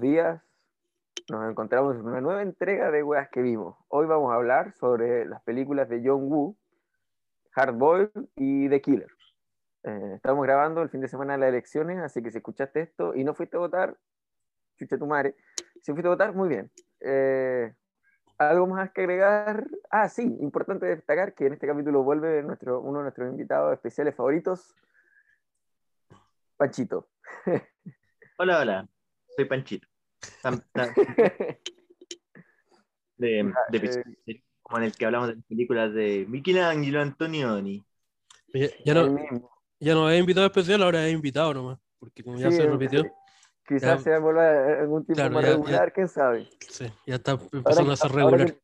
Días. Nos encontramos en una nueva entrega de Weas que vimos. Hoy vamos a hablar sobre las películas de John Woo, Hard Boiled y The Killer. Eh, estamos grabando el fin de semana de las elecciones, así que si escuchaste esto y no fuiste a votar, chucha tu madre. Si fuiste a votar, muy bien. Eh, ¿Algo más que agregar? Ah, sí, importante destacar que en este capítulo vuelve nuestro, uno de nuestros invitados especiales favoritos, Panchito. Hola, hola, soy Panchito. De, de Eh, como en el que hablamos de las películas de Michelangelo Antonioni. Ya, no, ya no es invitado especial, ahora es invitado nomás. Porque como ya Sí, se repitió, Quizás Ya. sea volver algún tipo Claro, más ya- ya- regular, quién sabe. sí, ya está Ahora, empezando a ser ahora regular. que,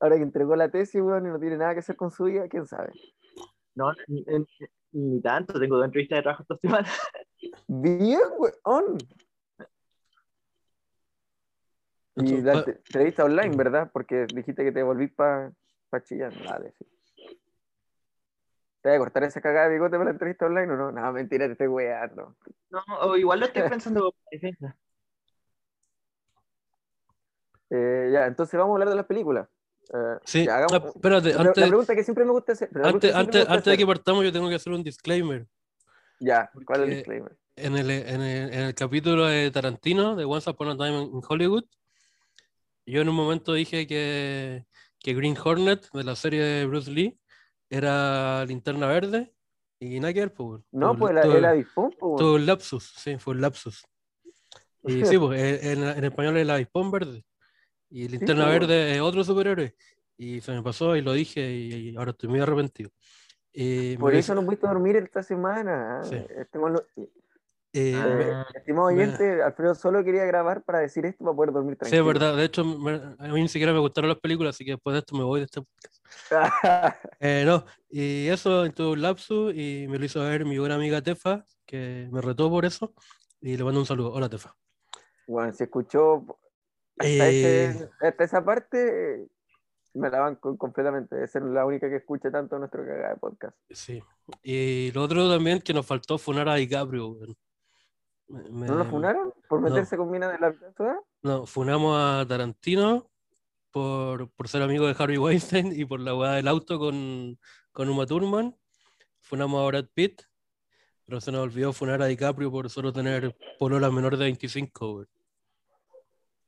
ahora que entregó la tesis, weón, y no tiene nada que hacer con su vida, quién sabe. No, ni, ni- ni tanto, tengo dos entrevistas de trabajo esta semana. Bien, weón. Y la entrevista online, ¿verdad? Porque dijiste que te volvís para pa chillar. Dale, sí. ¿Te vas a cortar esa cagada de bigote para la entrevista online o no? No, mentira, te estoy weando. No, o igual lo estoy pensando defensa. Eh, ya, entonces vamos a hablar de las películas. Eh, Sí, ya, hagamos- ah, espérate, la, pre- la antes, pregunta que siempre me gusta hacer. antes, antes, gusta antes de que partamos, yo tengo que hacer un disclaimer. Ya, ¿cuál es el disclaimer? En el, en el, en el capítulo de Tarantino, de Once Upon a Time in Hollywood, yo en un momento dije que, que Green Hornet, de la serie de Bruce Lee, era linterna verde, y nada que ver, pues. No, pues la, el avispón, pues, Tuvo un lapsus, sí, fue un lapsus. Y sí, pues en, en español es el avispón verde. Y linterna pues, verde es otro superhéroe. Y se me pasó y lo dije y, y ahora estoy muy arrepentido. Y Por eso hice- no pudiste dormir esta semana. Sí. Este eh, Ah. me- estimado oyente, Alfredo solo quería grabar para decir esto para poder dormir sí, tranquilo. es verdad. De hecho, me- a mí ni siquiera me gustaron las películas, así que después de esto me voy de este podcast. Eh, no, y eso tuve un lapsus y me lo hizo ver mi buena amiga Tefa, que me retó por eso. Y le mando un saludo. Hola, Tefa. bueno, si escuchó hasta, Eh, ese- hasta esa parte, me la banco completamente. Debe ser la única que escuche tanto nuestro cagada de podcast. Sí. Y lo otro también que nos faltó funar a DiCaprio. weón. Me- ¿No lo funaron por no. meterse con mina de la ciudad? No, funamos a Tarantino por, por ser amigo de Harvey Weinstein y por la weá del auto con, con Uma Thurman. Funamos a Brad Pitt, pero se nos olvidó funar a DiCaprio por solo tener polola menor de 25. weón.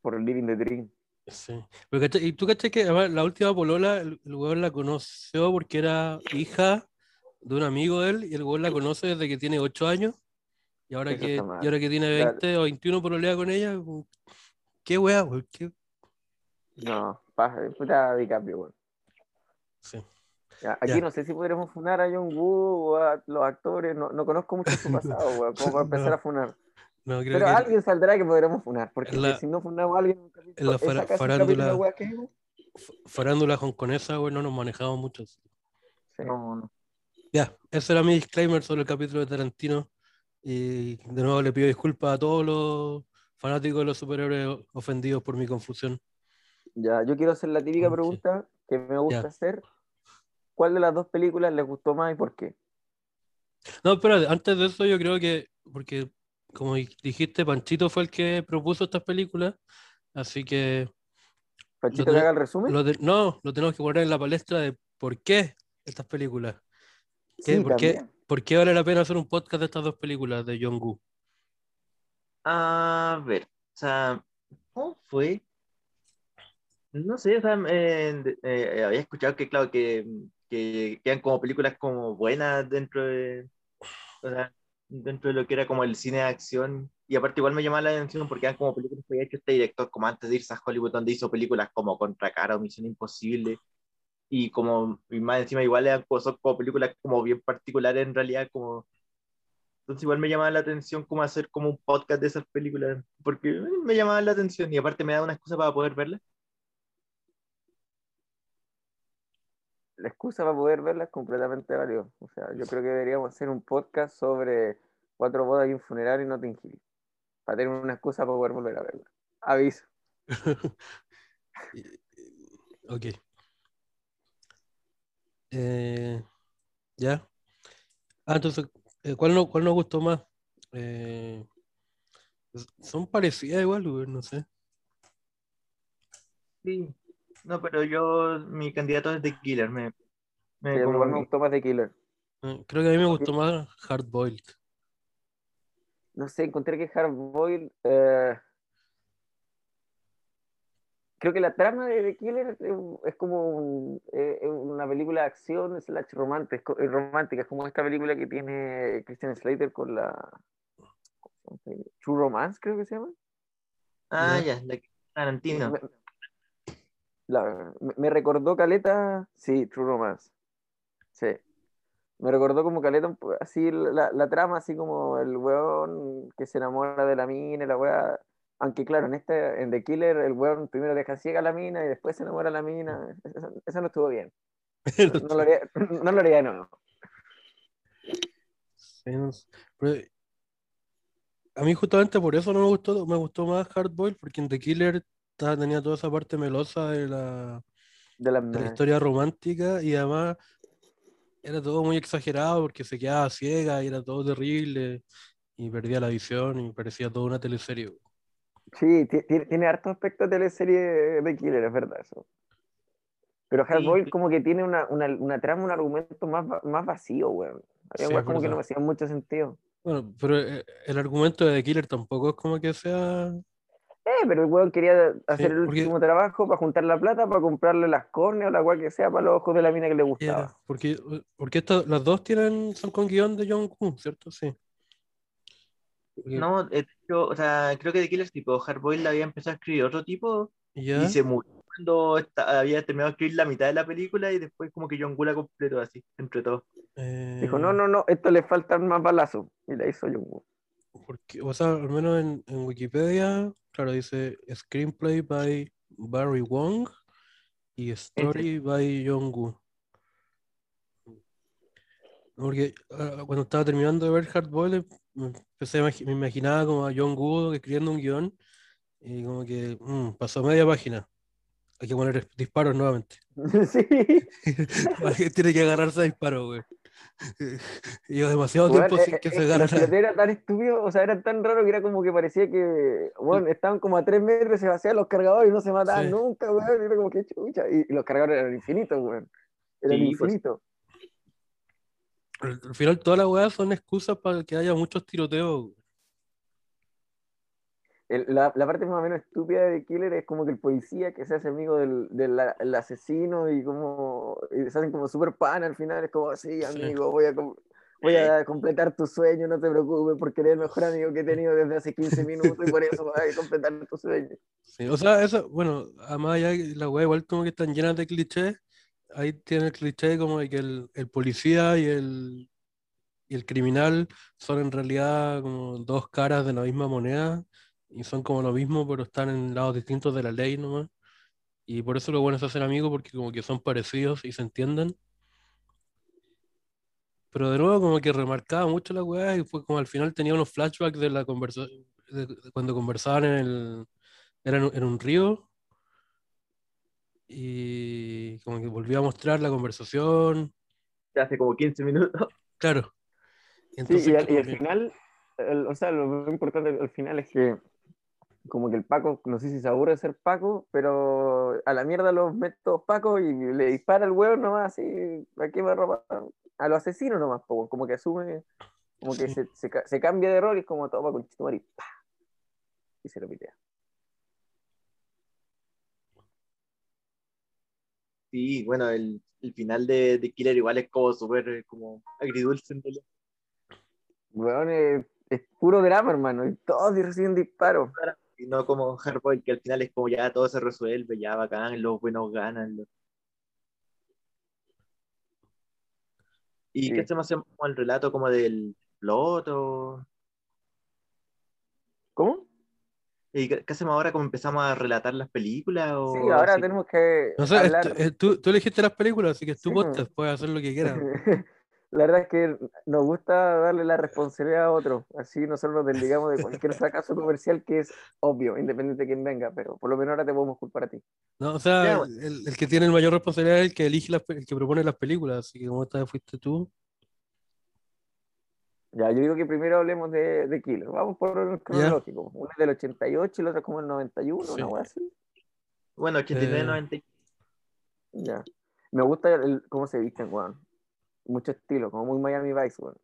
Por el Living the Dream. Sí. Y tú caché que además, la última polola, el, el weón la conoció porque era hija de un amigo de él y el weón la conoce desde que tiene 8 años. Y ahora, que, y ahora que tiene Claro. 20 o 21 pololea con ella, qué weá, weón. qué- No, paja, puta DiCaprio, weón. Sí. Ya, Aquí Ya. no sé si podremos funar a John Woo o a los actores, no, no conozco mucho su pasado, weón, como para empezar No. a funar. No, creo Pero que alguien saldrá que podremos funar, porque la- si no funamos a alguien en un capítulo, en la farándula- que vimos, f- farándula hongkonesa, weón, no nos manejamos mucho. sí. No, no. Ya, ese era mi disclaimer sobre el capítulo de Tarantino. Y de nuevo le pido disculpas a todos los fanáticos de los superhéroes ofendidos por mi confusión. Ya, yo quiero hacer la típica pregunta que me gusta Ya. hacer. ¿Cuál de las dos películas les gustó más y por qué? No, espérate, antes de eso yo creo que, porque como di- dijiste, Panchito fue el que propuso estas películas, así que ¿Pachito Lo que tenés- haga el resumen? lo no, lo tenemos que poner en la palestra de por qué estas películas. ¿Qué? Sí, ¿Por, qué. Por qué vale la pena hacer un podcast de estas dos películas de John Woo? A ver, o sea, ¿cómo fue? No sé, o sea, eh, eh, había escuchado que, claro, que, que quedan como películas como buenas dentro de, o sea, dentro de lo que era como el cine de acción. Y aparte igual me llamaba la atención porque eran como películas que había hecho este director como antes de irse a Hollywood, donde hizo películas como Contra Cara o Misión Imposible. Y como, y más encima igual eran como, son como películas como bien particulares en realidad, como entonces igual me llamaba la atención como hacer como un podcast de esas películas, porque me llamaba la atención y aparte me da una excusa para poder verlas. La excusa para poder verla es completamente válida. O sea, yo creo que deberíamos hacer un podcast sobre cuatro bodas y un funeral y Notting Hill. Para tener una excusa para poder volver a verla. Aviso. ok. Eh, ¿Ya? Ah, entonces, eh, ¿cuál, no, ¿cuál nos gustó más? Eh, Son parecidas igual, no sé. Sí. No, pero yo, mi candidato es The Killer. Me, me, Sí, como me gustó más de Killer. Eh, Creo que a mí me gustó más Hard Boiled. No sé, encontré que Hard Boiled. eh, creo que la trama de The Killer es, es como un- eh, es una película de acción slash romántica, es romántica, es como esta película que tiene Christian Slater con la. True Romance, creo que se llama. Ah, Ya. ya, la Tarantino. Me, la- me- me recordó Caleta, sí, True Romance. Sí. Me recordó como Caleta, un po- así la, la trama, así como el weón que se enamora de la mina y la weá. Aunque claro, en este, en The Killer, el weón primero deja ciega a la mina y después se enamora de la mina. Eso, eso no estuvo bien. No, no lo haría, no lo haría de nuevo. Sí, no sé. Pero, a mí justamente por eso no me gustó, me gustó más Hard Boiled, porque en The Killer tenía toda esa parte melosa de la, De la, de la historia romántica y además era todo muy exagerado porque se quedaba ciega y era todo terrible y perdía la visión y parecía toda una teleserie. Sí, ti- ti- tiene harto aspecto de teleserie de Killer, es verdad eso. Pero Sí, Hardboiled sí. como que tiene una, una, una trama, un argumento más, más vacío, weón. Había Sí, como que no me hacían mucho sentido. Bueno, pero eh, el argumento de The Killer tampoco es como que sea... Eh, pero el weón quería hacer el porque- último trabajo para juntar la plata, para comprarle las córneas o la weá que sea para los ojos de la mina que le gustaba. porque porque estas, las dos tienen, son con guion de John Woo, ¿cierto? Sí. No, de hecho, o sea, creo que The Killer tipo Hardboiled había empezado a escribir otro tipo ya. y se murió cuando había terminado de escribir la mitad de la película y después como que John Woo la completó así, entre todos. Dijo, eh, no, no, no, esto le faltan más balazos. Y la hizo John Woo. Porque, o sea, al menos en, en Wikipedia, claro, dice Screenplay by Barry Wong y Story by John Woo. Porque ah, cuando estaba terminando de ver Hard Boiled, empecé imagi- me imaginaba como a John Woo escribiendo un guion y como que mm, pasó media página. Hay que poner disparos nuevamente. sí. Alguien tiene que agarrarse a disparos, güey. Y Lleva demasiado Weón, tiempo eh, sin que eh, se tiroteos eran tan estúpidos, o sea, eran tan raros que era como que parecía que, bueno, estaban como a tres metros, se vacían los cargadores y no se mataban Sí. nunca, weón. y Era como que chucha. Y, y los cargadores eran infinitos, weón. Eran Sí, pues. infinitos. Al final todas las weas son excusas para que haya muchos tiroteos. güey. El- la, la parte más o menos estúpida de Killer es como que el policía que se hace amigo del, del el asesino y como y se hacen como super pan al final, es como, sí, Sí. amigo, voy a, voy a completar tu sueño, no te preocupes, porque eres el mejor amigo que he tenido desde hace 15 minutos y por eso vas a completar tu sueño. Sí, o sea, eso, bueno, además ya las weas igual como que están llenas de clichés. Ahí tiene el cliché como de que el, policía y el, y el criminal son en realidad como dos caras de la misma moneda y son como lo mismo, pero están en lados distintos de la ley nomás. Y por eso lo bueno es hacer amigos porque como que son parecidos y se entienden. Pero de nuevo como que remarcaba mucho la weá y fue como al final tenía unos flashbacks de la conversación, cuando conversaban en el, era en un río y como que volvía a mostrar la conversación, Hace como 15 minutos. claro. Y Sí, entonces y al, y al que- final, el- o sea, lo más importante al final es que como que el Paco, no sé si se aburre de ser Paco, pero a la mierda los métodos Paco y le dispara al huevo nomás así, ¿a qué me ropa? A los asesinos nomás, como que asume, como que Sí. se, se ca- se cambia de rol y es como toma con Chitumari, y ¡pa! Y se lo pitea. Sí, bueno, el, el final de, de Killer igual es como súper como agridulce en realidad. Weón, es, es puro drama, hermano, y todos reciben disparos. Y no como Hardboiled, que al final es como ya todo se resuelve, ya bacán, los buenos ganan. los- ¿Y Sí. qué hacemos como el relato como del plot o- ¿Cómo? ¿Y qué hacemos ahora como empezamos a relatar las películas? O Sí, ahora así? tenemos que No sé, hablar... es tú, tú elegiste las películas, así que es tu Sí, podcast, puedes hacer lo que quieras. La verdad es que nos gusta darle la responsabilidad a otro, así nosotros nos desligamos de cualquier fracaso comercial que es obvio, independiente de quién venga, pero por lo menos ahora te podemos culpar a ti. No, o sea, Ya, bueno. el, el que tiene el mayor responsabilidad es el que elige las, el que propone las películas, así que como esta vez fuiste tú, Ya, yo digo que primero hablemos de, de Killer. Vamos por el cronológico. Uno es del 88 y el otro es como el 91, Sí. una wea así. Bueno, 89, Eh. 90. Ya. Me gusta el- cómo se visten, weón. Mucho estilo, como muy Miami Vice, weón.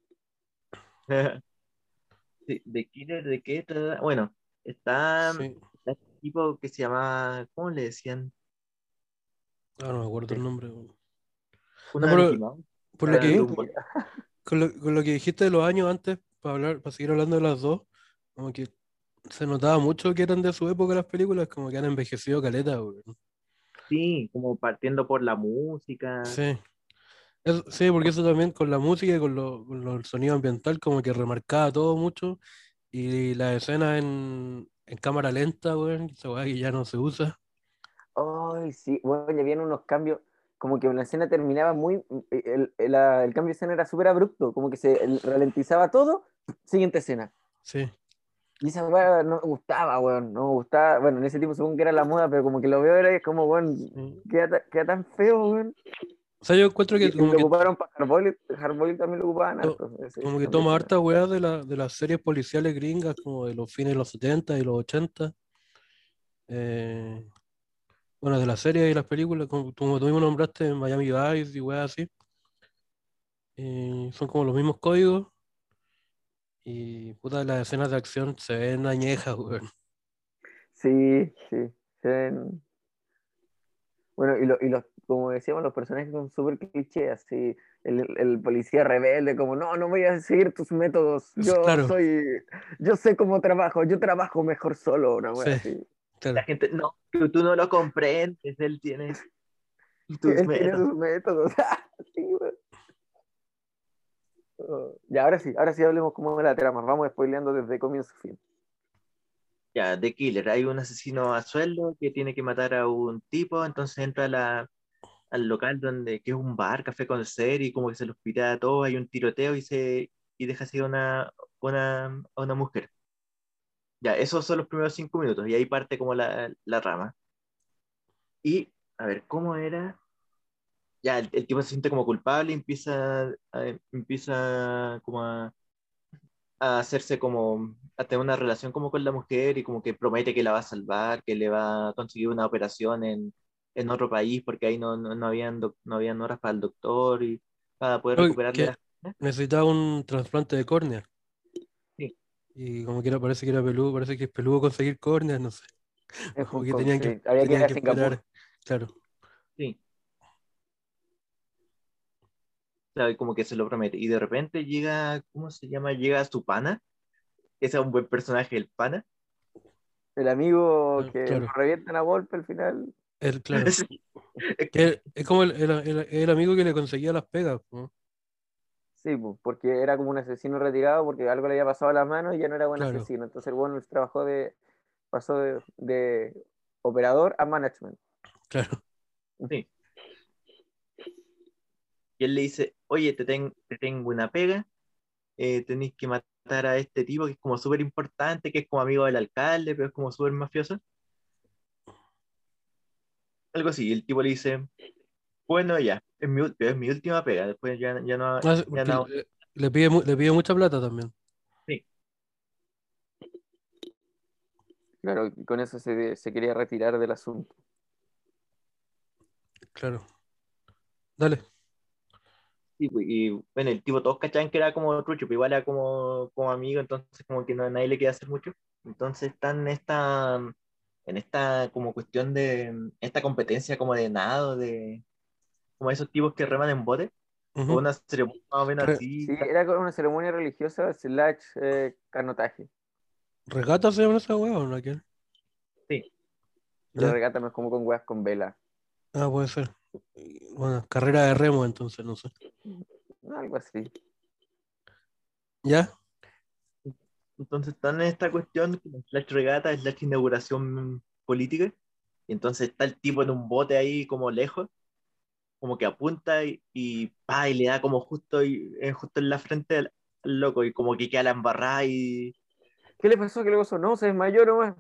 Sí, ¿De Killer? ¿De qué? Bueno, está Sí. está este tipo que se llama, ¿cómo le decían? Ah, no me acuerdo el nombre. weón. Una Mouse. Por lo que, Dumbo. con lo, con lo que dijiste de los años antes, para hablar, para seguir hablando de las dos, como que se notaba mucho que eran de su época las películas, como que han envejecido caleta, weón. Sí, como partiendo por la música. Sí. Es- sí, porque eso también con la música y con, lo, con lo- el sonido ambiental como que remarcaba todo mucho y la escena en, en cámara lenta, weón, esa que ya no se usa. Ay, sí, bueno, ya habían unos cambios, como que una escena terminaba muy, el, el- la- el cambio de escena era súper abrupto, como que se ralentizaba todo, siguiente escena. Sí, Y esa weá no me gustaba, weón, no me gustaba, bueno, en ese tiempo supongo que era la moda, pero como que lo veo ahora y es como, weón, sí. queda, queda tan feo, weón. O sea, yo encuentro que Y como lo que, ocuparon para Hardboiled, Hardboiled también lo ocupaban To- harto, ese- como que toma harta weá de, la, de las series policiales gringas, como de los fines de los 70 y los 80. Eh, bueno, de las series y las películas, como, como tú mismo nombraste, Miami Vice y weá así. Y son como los mismos códigos. Y puta, las escenas de acción se ven añejas, weón. Sí, sí. se ven- Bueno, y, lo- y los, como decíamos, los personajes son súper clichés, así, el, el policía rebelde, como, no, no voy a seguir tus métodos, yo Claro. soy, yo sé cómo trabajo, yo trabajo mejor solo, una wea Sí. así. Claro. La gente, no, tú, tú no lo comprendes, él tiene tus Él tiene métodos. sus métodos. Sí. Oh, Ya, ahora sí, ahora sí hablemos como de la trama, vamos spoileando desde comienzo a fin. Ya, The Killer, hay un asesino a sueldo que tiene que matar a un tipo, entonces entra a la- al local donde, que es un bar, café con ser, y como que se los pita a todos, hay un tiroteo y se y deja así a una, una, a una mujer. Ya, esos son los primeros cinco minutos, y ahí parte como la, la rama. Y, a ver, ¿cómo era? Ya, el, el tipo se siente como culpable y empieza, a- empieza como a, a hacerse como, a tener una relación como con la mujer y como que promete que la va a salvar, que le va a conseguir una operación en, en otro país porque ahí no, no, no habían, no habían horas para el doctor y para poder que- la- Necesitaba un trasplante de córnea. Y como que era, parece que era peludo, parece que es peludo conseguir córneas, no sé. En Como que tenían sí, que, había que ir tenían a que Singapur. esperar. Claro, Sí. Claro, y como que se lo promete. Y de repente llega, ¿cómo se llama? Llega su pana. Ese es un buen personaje, el pana. El amigo Ah, que claro. revientan a golpe al final. el, claro. Sí. Que es como el, el- el- el amigo que le conseguía las pegas. ¿no? Sí, porque era como un asesino retirado porque algo le había pasado a las manos y ya no era buen Claro. asesino. Entonces el bueno trabajó de, pasó de, de operador a management. Claro, Sí. Y él le dice, oye, te, ten- te tengo una pega, eh, tenéis que matar a este tipo que es como súper importante, que es como amigo del alcalde, pero es como súper mafioso. Algo así, el tipo le dice, bueno, ya, es mi, es mi última pega, después ya, ya no... Ah, sí, ya no- le, le pide, le pide mucha plata también. Claro, y con eso se, se quería retirar del asunto. Claro. Dale. Sí, pues, y bueno, el tipo todos cachaban que era como trucho, pero igual era como, como amigo, entonces como que no, a nadie le quería hacer mucho. Entonces están en esta, en esta como cuestión de, esta competencia como de nado, de como esos tipos que reman en bote, o una ceremonia más o menos Re- así. Sí, era como una ceremonia religiosa slash eh, canotaje. ¿Regata se llama esa weá o no? ¿Quién? La regata no es como con weas con vela. Ah, puede ser. Bueno, carrera de remo entonces, no sé. Algo así. ¿Ya? Entonces están en esta cuestión, slash regata, slash inauguración política, y entonces está el tipo en un bote ahí como lejos, como que apunta y, y, pa, y le da como justo, y, eh, justo en la frente al, al loco, y como que queda la embarrada y ¿Qué le pasó? ¿Qué le pasó? No, se desmayó nomás.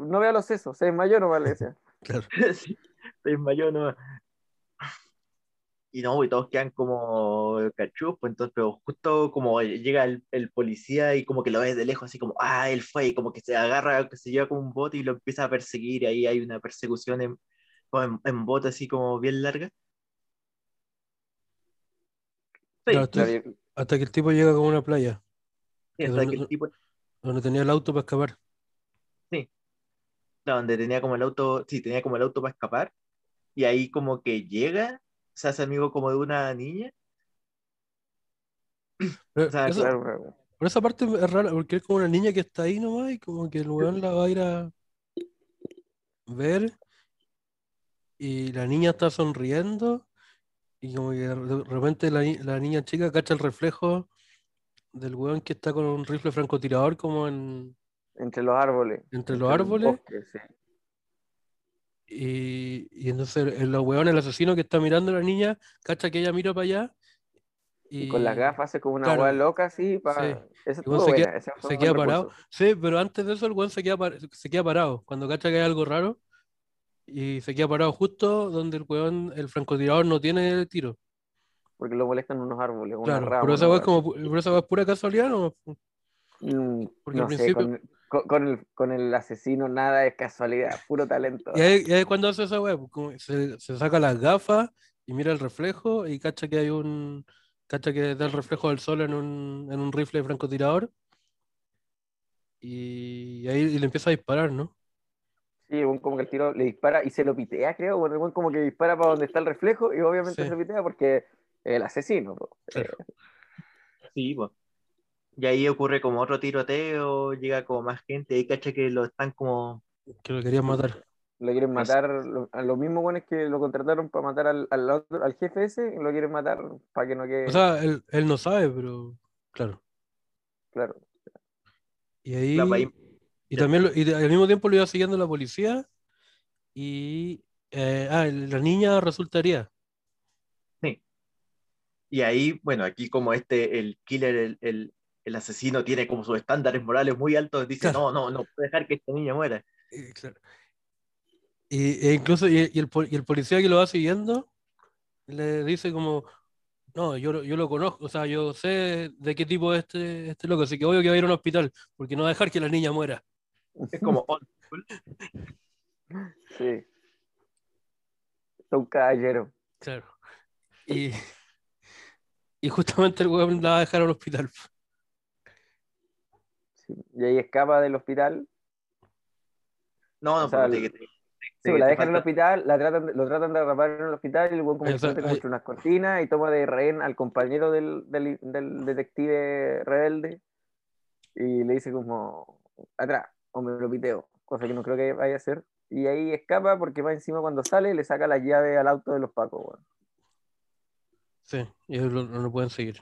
No vea los sesos, se desmayó nomás, le decía. Claro. Sí, se desmayó nomás. y no, y todos quedan como cachus, pues entonces, pero justo como llega el, el, policía y como que lo ve de lejos, así como, ah, él fue, y como que se agarra, que se lleva como un bote y lo empieza a perseguir, y ahí hay una persecución en, en, en bote así como bien larga. Hasta, hasta, que el tipo llega como una playa. Sí, hasta que el tipo... Donde tenía el auto para escapar. Sí. donde tenía como el auto, sí, tenía como el auto para escapar. Y ahí como que llega se hace amigo como de una niña. Pero, o sea, eso, claro, pero esa parte es rara, porque es como una niña que está ahí nomás y como que el weón la va a ir a ver y la niña está sonriendo y como que de repente la, la niña chica cacha el reflejo del weón que está con un rifle francotirador como en... Entre los árboles. Entre, los árboles. Bosque, sí. Y, y entonces el, weón, el asesino que está mirando a la niña, cacha que ella mira para allá. Y, con las gafas hace como una claro, loca así. Para... Sí. se, queda, se queda parado. Sí, pero antes de eso el weón se queda, se queda parado. Cuando cacha que hay algo raro. Y se queda parado justo donde el weón, el francotirador no tiene el tiro. Porque lo molestan unos árboles, una claro, rama, Pero esa es como, pero esa es pura casualidad, ¿no? Mm, Porque no al principio. Sé, con con, con, el, con, el, asesino nada es casualidad, puro talento. Y ahí, y ahí cuando hace esa web, se, se, saca las gafas y mira el reflejo y cacha que hay un. cacha que da el reflejo del sol en un, en un rifle de francotirador. Y ahí y le empieza a disparar, ¿no? Sí, como que el tiro le dispara y se lo pitea, creo. Bueno, como que dispara para donde está el reflejo y obviamente sí. se lo pitea porque el asesino. Claro. Sí, pues. Y ahí ocurre como otro tiroteo, llega como más gente, y cacha que lo están como... Que lo querían matar. Lo quieren matar, a los mismos buenos que lo contrataron para matar al, al, otro, al jefe ese, lo quieren matar para que no quede... O sea, él, él no sabe, pero claro. Claro. Y ahí... Y también lo, y al mismo tiempo lo iba siguiendo la policía y... Eh, ah, la niña resultaría. Sí. Y ahí, bueno, aquí como este, el killer, el, el, el asesino tiene como sus estándares morales muy altos, dice, claro. no, no, no puede dejar que esta niña muera. Eh, claro. Y, e incluso, y, y, el, y, el, policía que lo va siguiendo, le dice como, no, yo, yo lo conozco, o sea, yo sé de qué tipo es este, este loco, así que obvio que va a ir a un hospital, porque no va a dejar que la niña muera. Es como Sí. Es un caballero. Claro. Y, y justamente el weón la va a dejar al hospital. Y ahí escapa del hospital. No, no, o sea, te, te, Sí, la dejan en el hospital, la tratan, lo tratan de atrapar en el hospital y luego como se mete unas cortinas y toma de rehén al compañero del, del, del, detective rebelde y le dice como, atrás, o me lo piteo, cosa que no creo que vaya a hacer. Y ahí escapa porque va encima cuando sale le saca la llave al auto de los pacos. Bueno. Sí, y ellos no lo pueden seguir.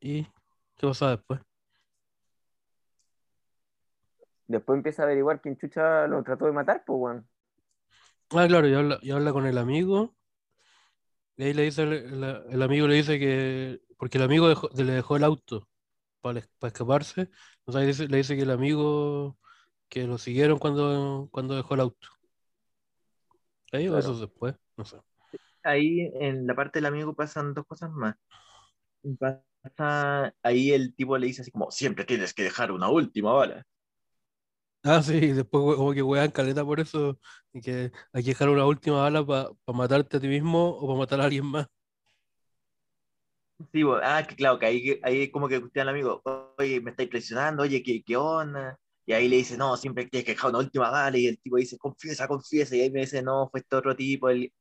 ¿Y ¿Qué pasa después? Después empieza a averiguar quién chucha lo trató de matar, pues, bueno. Ah, claro, y habla, y habla con el amigo. Y ahí le dice, el, el amigo le dice que, porque el amigo dejó, le dejó el auto para, para escaparse, o sea, le dice, le dice que el amigo que lo siguieron cuando, cuando dejó el auto. Ahí claro. o eso después, no sé. Ahí en la parte del amigo pasan dos cosas más ahí el tipo le dice así como, siempre tienes que dejar una última bala. Ah, sí, después como que wean caleta por eso, y que hay que dejar una última bala para pa matarte a ti mismo o para matar a alguien más. Sí, ah, que claro, que ahí, ahí como que usted al amigo, oye, me estáis presionando, oye, ¿qué, ¿qué onda? Y ahí le dice, no, siempre tienes que dejar una última bala, y el tipo dice, confiesa, confiesa, y ahí me dice, no, fue este otro tipo, el,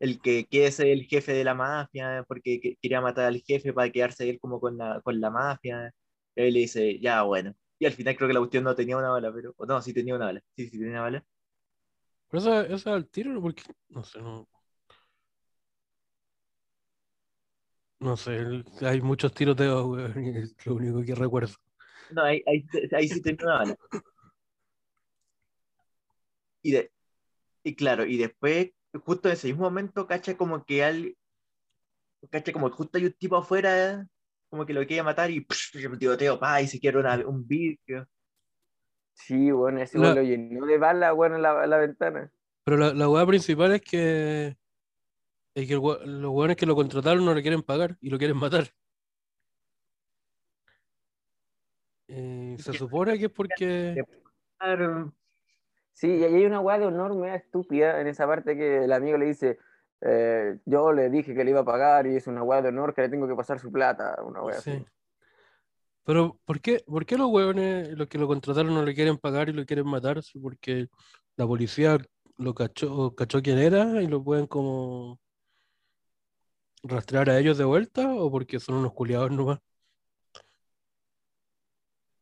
el que quiere ser el jefe de la mafia, porque quería matar al jefe para quedarse él como con la, con la mafia. Y ahí le dice, ya, bueno. Y al final creo que la cuestión no tenía una bala, pero. no, sí tenía una bala. Sí, sí tenía bala. Pero esa, esa al tiro, porque. No sé, no. No sé, hay muchos tiroteos, güey, es lo único que recuerdo. No, ahí, ahí, ahí sí tenía una bala. Y, de, y claro, y después justo en ese mismo momento, cacha como que al. Cacha como que justo hay un tipo afuera, como que lo quiere matar y psh, tiroteo, pa, y se quiere una, un vidrio. Sí, bueno, ese la... lo llenó de bala, bueno, en la, la, ventana. Pero la, la hueá principal es que Es que el los hueones que lo contrataron no le quieren pagar y lo quieren matar. Eh, se supone que es porque. Sí, y hay una weá de honor media estúpida en esa parte que el amigo le dice, eh, yo le dije que le iba a pagar y es una weá de honor que le tengo que pasar su plata, una weá Sí. así. Pero, ¿por qué, por qué los hueones, los que lo contrataron, no le quieren pagar y lo quieren matar? Porque la policía lo cachó, cachó quién era y lo pueden como rastrear a ellos de vuelta o porque son unos culiados nomás.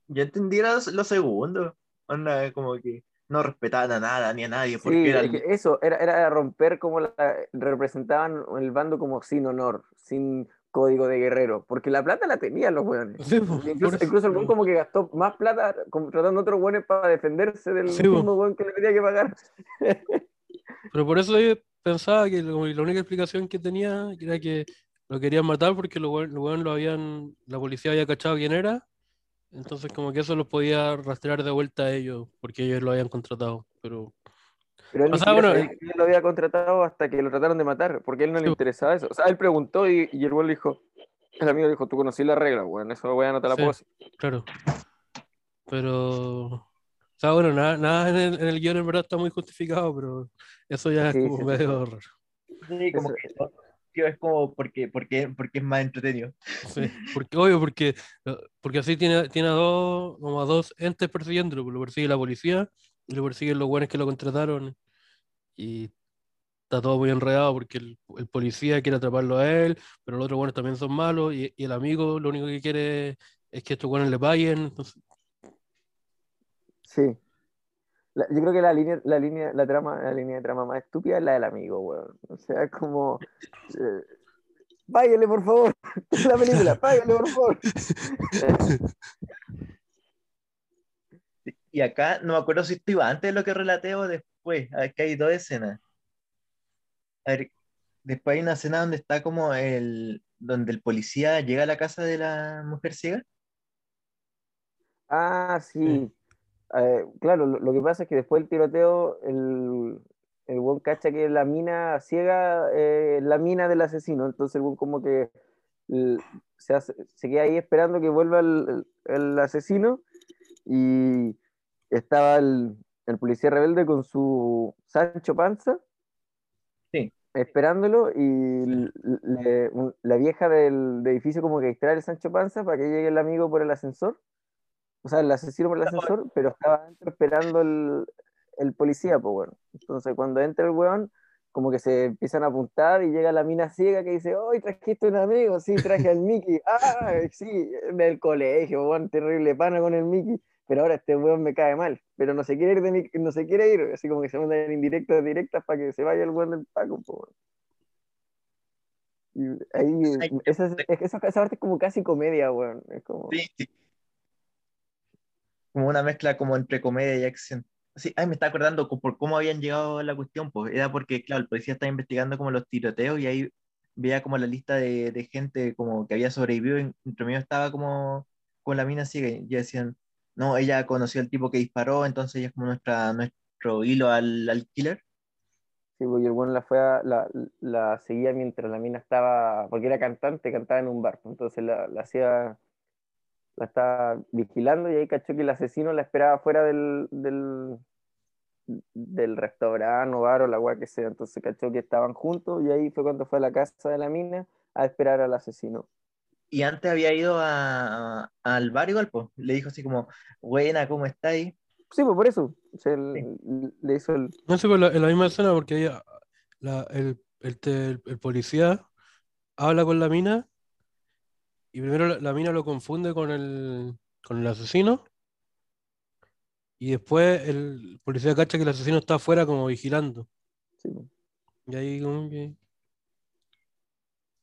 yo entendí lo, segundo. Onda, como que no respetaban a nada ni a nadie porque Sí, eso, era, era romper como la, representaban el bando como sin honor, sin código de guerrero, porque la plata la tenían los. Sí, por Incluso, el po. como que gastó más plata contratando a otros weones para defenderse del Sí, mismo weón que le tenía que pagar. Pero por eso pensaba que lo- la única explicación que tenía era que lo querían matar porque los hueones lo habían, la policía había cachado quién era, entonces como que eso los podía rastrear de vuelta a ellos porque ellos lo habían contratado. Pero Pero él O sea, bueno, él lo había contratado hasta que lo trataron de matar, porque a él no Sí, le interesaba eso. O sea, él preguntó y, y el le dijo, el amigo le dijo, tú conocí la regla, weón, eso weón no te la Sí. puedo hacer. Claro. Pero, o sea, bueno, nada, nada en el, en el guion en verdad está muy justificado, pero eso ya Sí, es como sí, medio raro. Sí, como Eso- que tío, es como porque, porque, porque es más entretenido. Sí, porque, obvio, porque, eh, porque así tiene, tiene a dos, como a dos entes persiguiéndolo, pues lo persigue la policía y lo persiguen los buenos que lo contrataron y está todo muy enredado porque el, el policía quiere atraparlo a él, pero los otros buenos también son malos y, y el amigo lo único que quiere es que estos buenos le paguen, entonces, Sí. La- yo creo que la línea, la línea, la trama, la línea de trama más estúpida es la del amigo, weón. O sea, es como eh, páguenle por favor, la película, páguenle por favor. Y acá no me acuerdo si esto iba antes de lo que relaté o después. Acá hay dos escenas. A ver, después hay una escena donde está como el, donde el policía llega a la casa de la mujer ciega. Ah, sí. Eh, claro, lo, lo que pasa es que después del tiroteo, el, el weón cacha que la mina ciega, eh, la mina del asesino. Entonces el weón como que se, hace- se queda ahí esperando que vuelva el, el- asesino. Y estaba el, el policía rebelde con su Sancho Panza. Sí. Esperándolo y le- la vieja del, del edificio como que distrae el Sancho Panza para que llegue el amigo por el ascensor o sea, el asesino por el ascensor, pero estaba adentro esperando el, el policía, pues bueno. Entonces cuando entra el weón, como que se empiezan a apuntar y llega la mina ciega que dice, ¡Ay, trajiste un amigo! Sí, traje al Mickey. ¡Ah! Sí, del colegio, weón, terrible pana con el Mickey. Pero ahora este weón me cae mal, pero no se quiere ir, de mi- no se quiere ir, así como que se mandan indirectas directas para que se vaya el weón del Paco, pues. Y ahí, esa, esa parte es como casi comedia, weón. Es como... Sí, sí. Como una mezcla como entre comedia y acción. Sí, ay, me está acordando co- por cómo habían llegado a la cuestión, pues era porque, claro, el policía estaba investigando como los tiroteos y ahí veía como la lista de, de gente como que había sobrevivido, y entre medio estaba como con la mina ciega y decían, no, ella conoció al tipo que disparó, entonces ella es como nuestra, nuestro hilo al, al killer. Sí, porque el bueno la fue a- la, la seguía mientras la mina estaba, porque era cantante, cantaba en un bar, entonces la, la hacía, la estaba vigilando y ahí cachó que el asesino la esperaba fuera del, del, del restaurante o bar o la weá que sea, entonces cachó que estaban juntos y ahí fue cuando fue a la casa de la mina a esperar al asesino. Y antes había ido a, a- al bar igual, pues, le dijo así como, buena, ¿cómo estáis? Sí, pues por eso, o sea, el- le hizo el... no sé, pues la- en la misma escena porque ella, la- el, el- el policía habla con la mina y primero la, mina lo confunde con el, con el asesino y después el policía cacha que el asesino está afuera como vigilando. sí. Y ahí como que...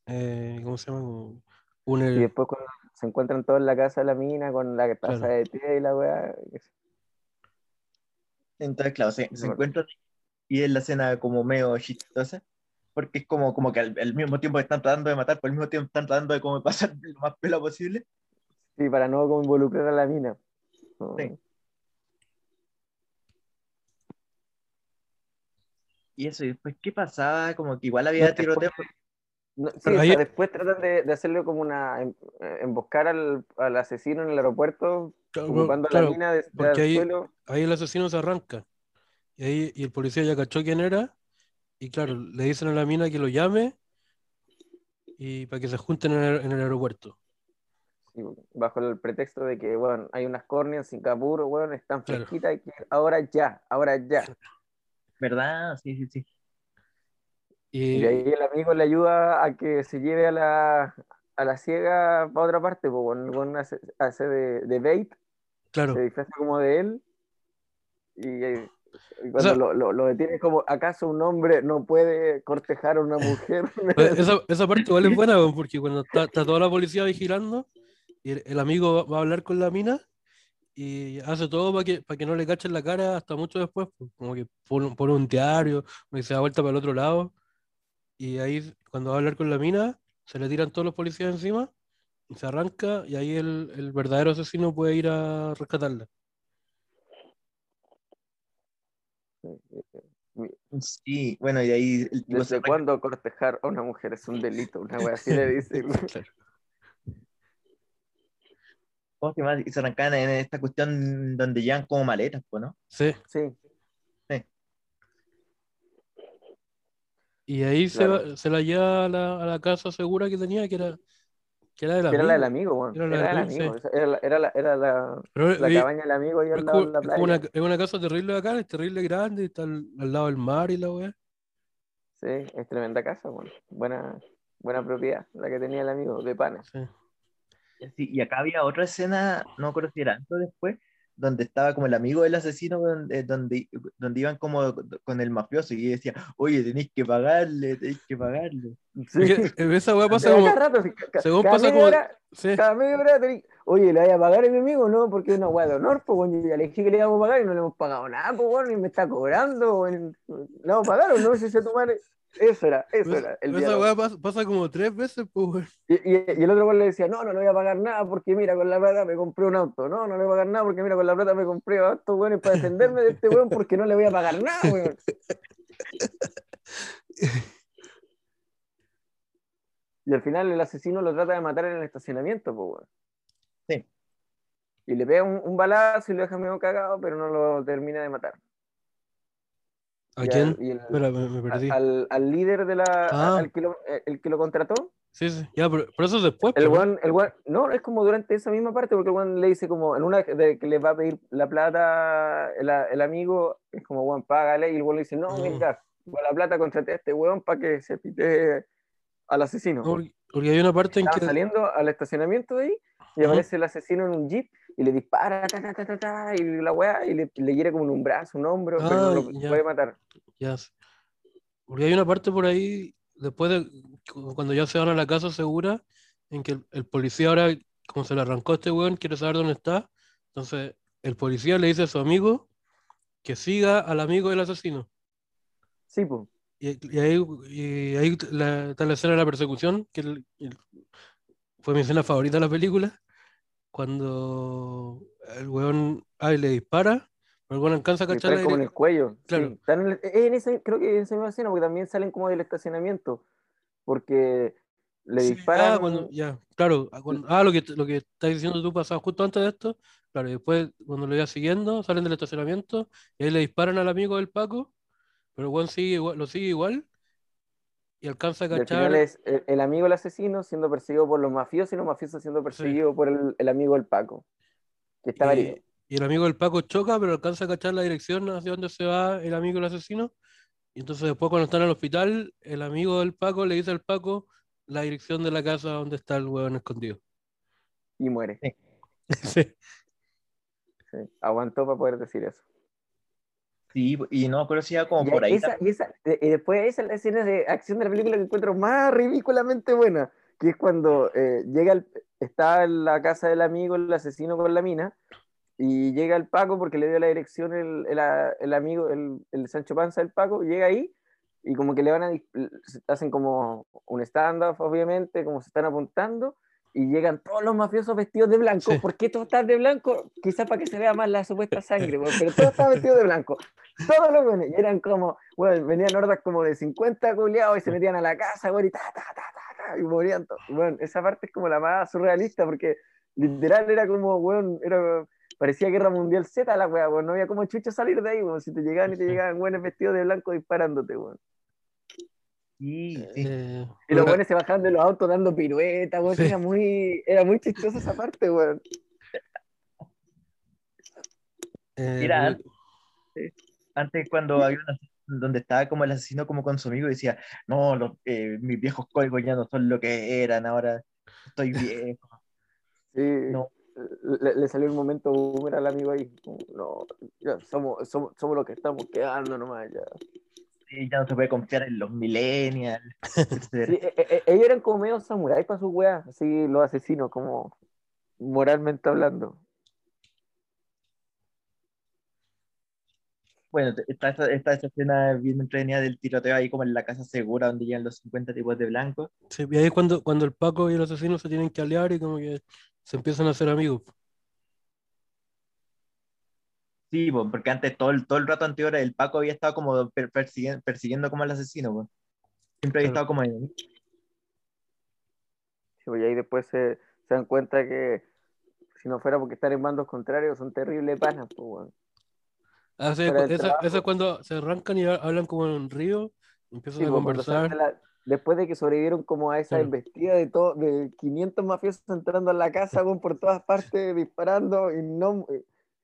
eh, ¿cómo se llama? Como un, Y el- después cuando se encuentran todos en la casa de la mina con la taza Claro. de té y la weá, Entonces, claro, se, encuentran y es la escena como medio chistosa, porque es como, como que al, al mismo tiempo están tratando de matar, pero al mismo tiempo están tratando de como pasar lo más pelo posible. Sí, para no como involucrar a la mina. Sí. Y eso, y después, ¿qué pasaba? Como que igual había No, tiroteo. No, sí, Pero o después tratan de, de hacerle como una. em- emboscar al, al asesino en el aeropuerto, Claro, ocupando claro, la mina de, porque del ahí- suelo. ahí el asesino se arranca. Y ahí y el policía ya cachó quién era. Y claro, le dicen a la mina que lo llame y para que se junten en el, en el aeropuerto. bajo el pretexto de que, bueno, hay unas córneas en Singapur, bueno, están Claro. fresquitas y que ahora ya, ahora ya. ¿Verdad? Sí, sí, sí. Y, Y ahí el amigo le ayuda a que se lleve a la, a la ciega para otra parte, pues bueno, hace, hace de, de bait, claro, se disfraza como de él, y, cuando sea- lo, lo, lo detiene es como, ¿acaso un hombre no puede cortejar a una mujer? Esa, esa parte igual es buena, porque cuando está, está toda la policía vigilando, y el, el amigo va, va a hablar con la mina y hace todo para que, para que no le cachen la cara hasta mucho después, pues, como que pone, pone un diario, se da vuelta para el otro lado, y ahí cuando va a hablar con la mina, se le tiran todos los policías encima, y se arranca, y ahí el, el verdadero asesino puede ir a rescatarla. Sí, bueno, y ahí ¿Desde cuándo cortejar a una mujer es un delito? Una wea así le dice. Claro. ¿cómo se llama? Y se arrancaban en esta cuestión donde llevan como maletas, pues, ¿no? Sí, Sí, y ahí se, va- se la lleva a la, a la casa segura que tenía, que era, que era del que era la del amigo. amigo, weón. Era la Era del del amigo, amigo. Era la, era la, era la, Pero, la oye, cabaña del amigo ahí Es al lado como, de la es como una, playa. es una casa terrible acá, es terrible grande, está al, al lado del mar y la weá. Sí, es tremenda casa, weón. Buena, buena propiedad, la que tenía el amigo, de panes. Sí. Sí, y acá había otra escena, no me acuerdo si era antes o después, donde estaba como el amigo del asesino, donde, donde, donde iban como con el mafioso y decía, oye, tenéis que pagarle, tenéis que pagarle. Sí. Esa weá pasa como. rato, ca- según cada pasa media como- hora, Sí, cada media hora tenés- Oye, ¿le voy a pagar a mi amigo? No, porque es una weá de honor, pues, weón. Yo ya le dije que le íbamos a pagar y no le hemos pagado nada, pues, weón, y me está cobrando, weón. ¿Le vamos a pagar o no? Si se tu madre. Eso era, eso esa, era. El esa diálogo. weá pasa, pasa como tres veces, pues. Y, y- y el otro weón le decía, no, no le voy a pagar nada porque mira, con la plata me compré un auto. No, no le voy a pagar nada porque mira, con la plata me compré auto, weón, y para defenderme de este weón porque no le voy a pagar nada, weón. Y al final el asesino lo trata de matar en el estacionamiento, pues, weón. Sí. Y le pega un, un balazo y lo deja medio cagado, pero no lo termina de matar. ¿A quién? el- Espera, me, me perdí. al, al líder de la, Ah. al que lo, el que lo contrató, Sí, sí, ya, pero, pero eso es después. El ¿no? weón, el weón- no, es como durante esa misma parte, porque el weón le dice como, en una de que le va a pedir la plata el, el amigo, es como, weón, págale, y el weón le dice, no, mira, con la plata contraté a este weón para que se pite al asesino. No, porque, hay una parte en que. saliendo al estacionamiento de ahí, y aparece el asesino en un jeep, y le dispara, ta, ta, ta, ta, ta, y la weá, y le, le hiere como en un brazo, un hombro, pero no lo ya. puede matar. Ya. Porque hay una parte por ahí, después de cu- cuando ya se van a la casa segura, en que el, el policía ahora, como se le arrancó a este weón, quiere saber dónde está. Entonces, el policía le dice a su amigo que siga al amigo del asesino. Sí, pues. Y, y ahí, y ahí la- está la escena de la persecución, que el- el- fue mi escena favorita de la película, cuando el weón ay, le dispara, pero el weón alcanza a cachar traen como en el cuello. Claro. sí. Están en, el- en ese, creo que en esa misma escena, porque también salen como del estacionamiento, porque le Sí, disparan. ah, cuando- ya, claro, ah, cuando- ah, lo que, lo que estás diciendo tú pasaba justo antes de esto, claro, y después cuando lo iba siguiendo, salen del estacionamiento y ahí le disparan al amigo del Paco, pero el weón sigue igual, lo sigue igual y alcanza a al cachar. final es el, el amigo del asesino siendo perseguido por los mafiosos y los mafiosos siendo perseguidos por el, el amigo del Paco, que herido. Y, el amigo del Paco choca, pero alcanza a cachar la dirección hacia donde se va el amigo del asesino. Y entonces después cuando están en el hospital, el amigo del Paco le dice al Paco la dirección de la casa donde está el hueón escondido. Y muere. Sí. sí. Aguantó para poder decir eso. Sí, y no si iba como Y, por ahí. esa, y, esa- y después esa es la escena de acción de la película que encuentro más ridículamente buena, que es cuando eh, llega el, está en la casa del amigo, el asesino con la mina, y llega el Paco porque le dio la dirección el, el, el amigo, el, el Sancho Panza del Paco, llega ahí y como que le van a, hacen como un stand-off, obviamente, como se están apuntando, y llegan todos los mafiosos vestidos de blanco. Sí. ¿Por qué todos están de blanco? Quizás para que se vea más la supuesta sangre, pero todos estaban vestidos de blanco. Todos los weones. Y eran como, bueno, venían hordas como de 50 culiados y se metían a la casa, weón, y ta, ta, ta, ta, ta, y morían todos. Bueno, esa parte es como la más surrealista porque literal era como, weón, era, parecía Guerra Mundial Z la weá, weón. No había como chucho salir de ahí, weón. Si te llegaban y te llegaban weones vestidos de blanco disparándote, weón. Sí, sí. Eh, Y los bueno, weones se bajaban de los autos dando piruetas. Sí. Era muy, era muy chistosa esa parte, weón. eh, Mira, Antes cuando había una donde estaba como el asesino como con su amigo y decía, no, los, eh, mis viejos códigos ya no son lo que eran, ahora estoy viejo. Sí. No. Le, le salió un momento boomer al amigo ahí. No, ya, somos, somos, somos los que estamos quedando nomás ya. Sí, ya no se puede confiar en los millennials. Sí, e- e- ellos eran como medio samuráis para sus weas, así los asesinos, como moralmente hablando. Bueno, está esa, está esa escena bien entretenida del tiroteo ahí como en la casa segura donde llegan los 50 tipos de blanco. sí, y ahí es cuando, cuando el Paco y el asesino se tienen que aliar y como que se empiezan a hacer amigos. Sí, po, porque antes todo el, todo el rato anterior el Paco había estado como per- persiguiendo, persiguiendo como al asesino. po. Siempre había estado como en... Sí, pues, y ahí después se, se dan cuenta que si no fuera porque están en bandos contrarios, son terribles panas, pues. Ah, sí, esa es cuando se arrancan y ha- hablan como en un río, empiezan Sí, a pues, conversar. de la- después de que sobrevivieron como a esa Claro. embestida de todo, de 500 mafiosos entrando a la casa, por todas partes, disparando, y no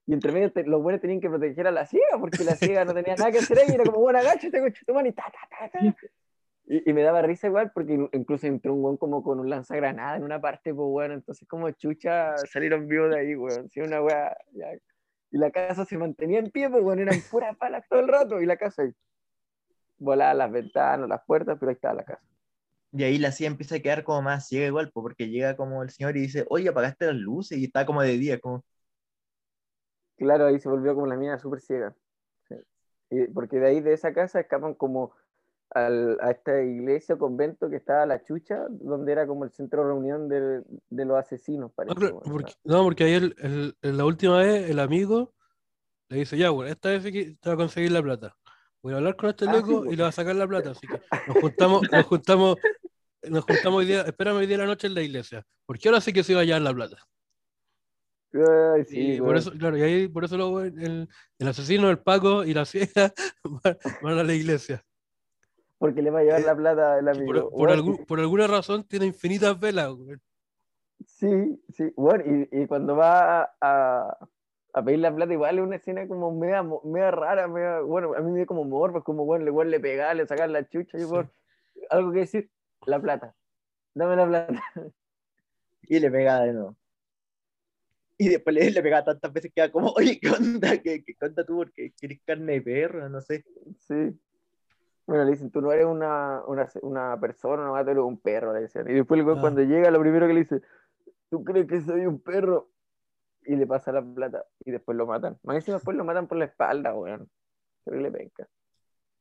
y entre medio te- los buenos tenían que proteger a la ciega, porque la ciega no tenía nada que hacer ahí, era como, bueno, agáchate, coche, tu mano, y ta, ta, ta, ta. Y, y me daba risa igual, porque in- incluso entró un weón como con un lanzagranada en una parte, pues bueno, entonces como chucha salieron vivos de ahí, weón, sí, una weá. Y la casa se mantenía en pie, pues bueno, eran puras palas todo el rato, y la casa ahí. Volaban las ventanas, las puertas, pero ahí estaba la casa. Y ahí la CIA empieza a quedar como más ciega igual, po, porque llega como el señor y dice, oye, apagaste las luces y está como de día, como... Claro, ahí se volvió como la mina súper ciega. Sí. Y porque de ahí, de esa casa, escapan como al- a esta iglesia o convento que estaba la chucha, donde era como el centro de reunión de, de los asesinos, weón. porque- no, porque ahí el, el- el- la última vez el amigo le dice, ya, bueno, esta vez te va a conseguir la plata. Voy a hablar con este Ah, sí, loco y le va a sacar la plata. Así que nos juntamos, nos juntamos, nos juntamos hoy día, espérame hoy día la noche en la iglesia. Porque ahora sí que se iba a llevar la plata. Ay, sí, Y por eso, claro, y ahí por eso luego el, el asesino, el Paco y la ciega van, a la iglesia. Porque le va a llevar Eh, la plata el amigo. por, por algún- por alguna razón tiene infinitas velas. güey. Sí, sí. Bueno, y, y cuando va a, a pedir la plata, igual es una escena como media, media rara, media- bueno, a mí me dio como morbo, como, bueno, le, le pegar, le sacar la chucha, y Sí. bueno, algo que decir, la plata, dame la plata. Y le pega de nuevo. Y después le, le pega tantas veces que queda como, oye, ¿qué onda? ¿Qué, qué onda tú? Porque quieres carne de perro, no sé. Sí. Bueno, le dicen, tú no eres una, una, una persona, no, tú eres un perro, le decían. Y después el güey Ah. cuando llega, lo primero que le dice, ¿tú crees que soy un perro? Y le pasa la plata, y después lo matan. Más encima después lo matan por la espalda, weón. Terrible penca.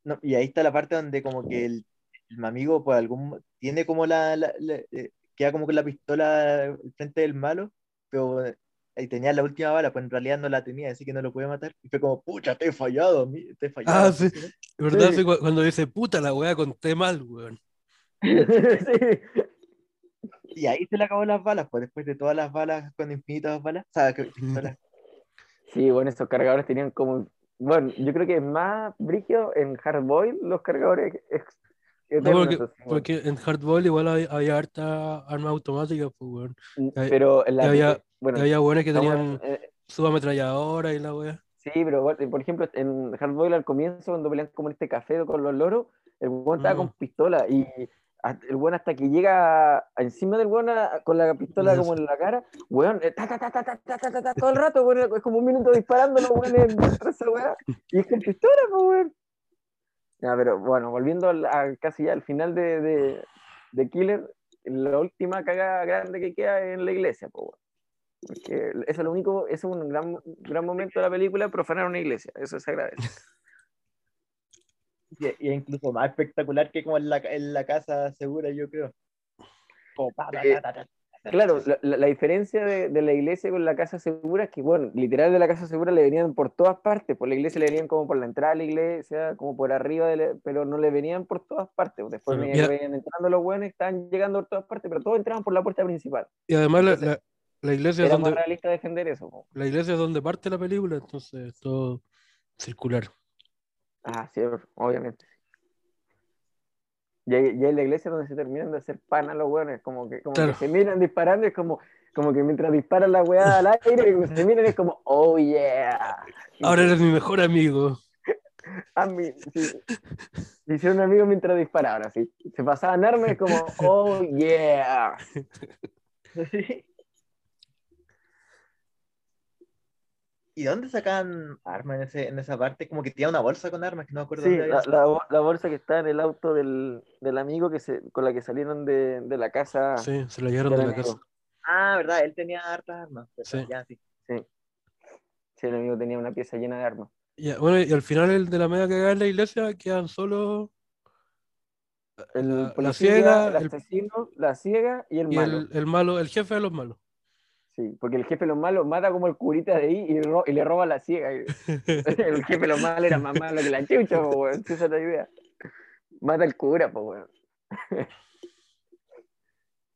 No, y ahí está la parte donde como que el, el amigo por algún tiene como la, la- la- eh, queda como con la pistola frente del malo, pero ahí tenía la última bala, pues en realidad no la tenía, así que no lo puede matar. Y fue como, pucha, te he fallado, te he fallado. Ah, sí. ¿Verdad? Sí. Cuando dice puta la weá, conté mal, weón. sí. Y ahí se le acabó las balas, pues después de todas las balas con infinitas balas, que pistolas. Sí, bueno, esos cargadores tenían como. Bueno, yo creo que es más brígido en Hardboil los cargadores ex- No, porque, porque en Hardball igual había, había harta arma automática, pues, weón. hay- Pero en la. y había- bueno, había buenas que tenían eh, subametralladora y la wea. Sí, pero eh, por ejemplo, en hard Hardboil al comienzo, cuando pelean como en este café con los loros, el weón estaba mm. con pistola y el weón hasta que llega encima del weón con la pistola como en la cara, weón, eh, ta, ta, ta, ta, todo el rato, weón, es como un minuto disparando los weones y es con pistola, pues, weón. Ya, pero bueno, volviendo a, casi ya al final de, de, Killer, la última caga grande que queda en la iglesia, pues, porque eso es lo único, eso es un gran, gran momento de la película, profanar una iglesia, eso se agradece. Y, y es incluso más espectacular que como en la, en la casa segura, yo creo. Como pa, pa, Eh, ta, ta, ta. Claro, la, la- diferencia de, de la iglesia con la casa segura es que, bueno, literal de la casa segura le venían por todas partes, por la iglesia le venían como por la entrada de la iglesia, como por arriba, de la- pero no le venían por todas partes. Después venían entrando los buenos, estaban llegando por todas partes, pero todos entraban por la puerta principal. Y además la, Entonces, la- iglesia es Era más donde, realista defender eso. po. la iglesia es donde parte la película, entonces todo circular. Ah, sí, obviamente. Y y en la iglesia donde se terminan de hacer pan a los hueones, como que, como Claro. que se miran disparando, es como, como que mientras disparan la weá al aire, se miran es como, oh yeah. Ahora eres mi mejor amigo. a mí, sí. Hicieron amigos mientras disparaban, así. Se pasaban armas, como, oh yeah. ¿Y dónde sacaban armas en, ese, en esa parte? Como que tenía una bolsa con armas, que no me acuerdo Sí, dónde la, la la bolsa que está en el auto del, del amigo que se, con la que salieron de, de la casa. Sí, se la llevaron de la amigo. casa. Ah, verdad, él tenía hartas armas. ¿verdad? Sí. Ya, sí. Sí, el amigo tenía una pieza llena de armas. Ya, bueno, y al final el de la media cagada en la iglesia quedan solo El la, ciega el el- asesino, la ciega y el y malo. el, el malo, el jefe de los malos. Sí, porque el jefe de los malos mata como el curita de ahí y, ro- y le roba a la ciega. El jefe de los malos era más malo que la chucha, po, weón. Esa es la idea. Mata al cura, pues, weón.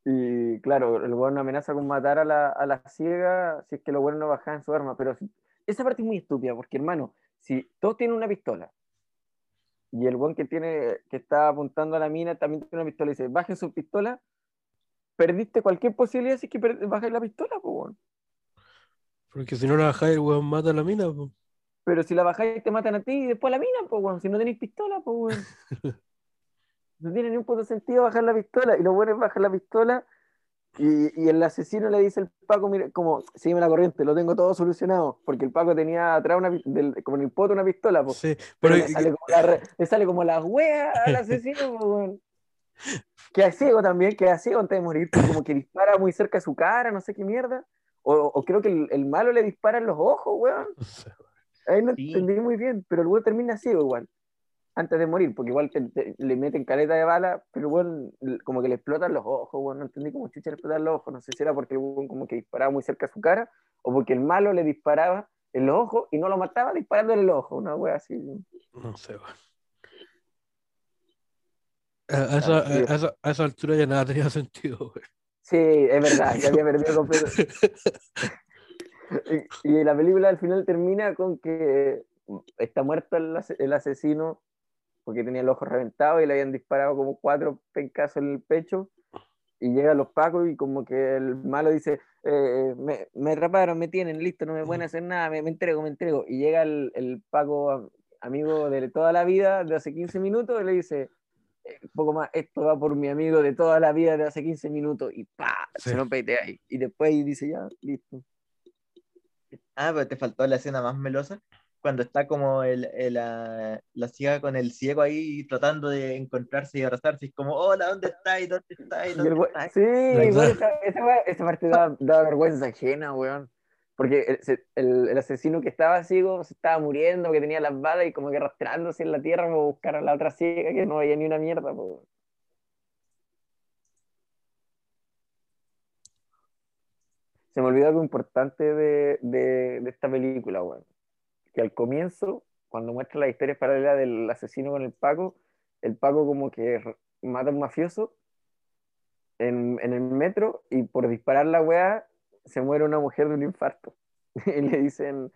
Y claro, el weón amenaza con matar a la, a la ciega si es que los buenos no bajaban su arma. Pero si- esa parte es muy estúpida, porque hermano, si todos tienen una pistola y el weón que tiene, que está apuntando a la mina también tiene una pistola y dice, bajen su pistola, perdiste cualquier posibilidad si es que bajáis la pistola, pues, weón. Porque si no la bajáis, el weón mata a la mina. po. Pero si la bajáis te matan a ti y después a la mina, pues, weón. Si no tenéis pistola, pues, weón. No tiene ni un puto sentido bajar la pistola. Y lo bueno es bajar la pistola y, y el asesino le dice al Paco, mira, como, sígueme la corriente, lo tengo todo solucionado. Porque el Paco tenía atrás una, del- como en el poto una pistola, pues. Sí, Pero pero le sale como la, le sale como la wea al asesino, pues, weón. Queda ciego también, queda ciego antes de morir, pues, como que dispara muy cerca de su cara, no sé qué mierda. O, o creo que el, el malo le dispara en los ojos, weón. no sé, Ahí no Sí. entendí muy bien, pero el weón termina ciego igual, antes de morir, porque igual te- te- le meten caleta de bala, pero el weón como que le explotan los ojos, weón, no entendí cómo chucha le explotan los ojos, no sé si era porque el weón como que disparaba muy cerca a su cara, o porque el malo le disparaba en los ojos y no lo mataba disparándole en los ojos, una wea así. no sé, weón. A, esa, a, esa, a esa altura ya nada tenía sentido. Sí, es verdad, ya había perdido completo. Y, y la película al final termina con que está muerto el, el asesino porque tenía el ojo reventado y le habían disparado como cuatro pencazos en el pecho. Y llegan los pacos y como que el malo dice, eh, me, me atraparon, me tienen, listo, no me pueden hacer nada, me, me entrego, me entrego. Y llega el, el paco am- amigo de toda la vida, de hace 15 minutos, y le dice, eh, un poco más, esto va por mi amigo de toda la vida de hace 15 minutos, y pa, Sí. se lo petea ahí. Y después ahí dice, ya, listo. Ah, pero te faltó la escena más melosa, cuando está como el, el, la, la ciega con el ciego ahí tratando de encontrarse y abrazarse, y es como, hola, ¿dónde estáis? ¿Dónde estáis? Sí, igual esa, esa parte da, da vergüenza ajena, weón. Porque el, el- asesino que estaba ciego se estaba muriendo, que tenía las balas y como que arrastrándose en la tierra para buscar a la otra ciega que no veía ni una mierda. Se me olvidó algo importante de, de, esta película, weón. Que al comienzo, cuando muestra la historia paralela del asesino con el Paco, el Paco como que mata a un mafioso en, en el metro y por disparar la weá se muere una mujer de un infarto. Y le dicen,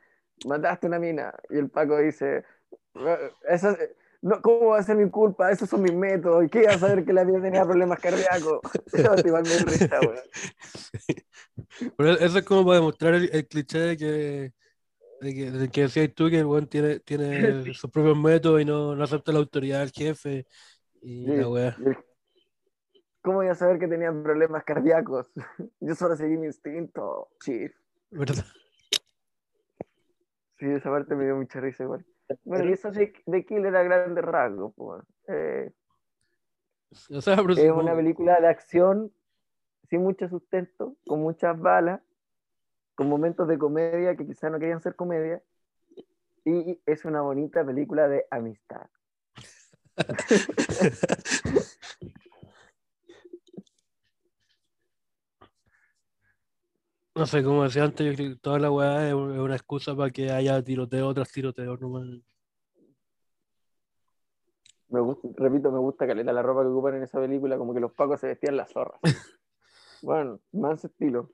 mataste una mina. Y el Paco dice, "Eh, eso, es- no, ¿cómo va a ser mi culpa? Esos son mis métodos. ¿Y qué iba a saber que la mina tenía problemas cardíacos? Risa. Pero eso es como para demostrar el, el cliché de que, de que, de que decías tú que el weón tiene, tiene sus propios métodos y no, no acepta la autoridad del jefe y Sí, la weá. el- ¿Cómo iba a saber que tenía problemas cardíacos? Yo solo seguí mi instinto, chief. ¿Verdad? Sí, esa parte me dio mucha risa igual. Bueno, y eso de, de Killer a grandes rasgos, pues. Eh, O sea, es una película de acción sin mucho sustento, con muchas balas, con momentos de comedia que quizás no querían ser comedia, y es una bonita película de amistad. No sé, como decía antes, yo creo que toda la weá es un- es una excusa para que haya tiroteo tras tiroteo nomás. Me gusta, repito, me gusta caleta la ropa que ocupan en esa película, como que los pacos se vestían las zorras. Bueno, más estilo.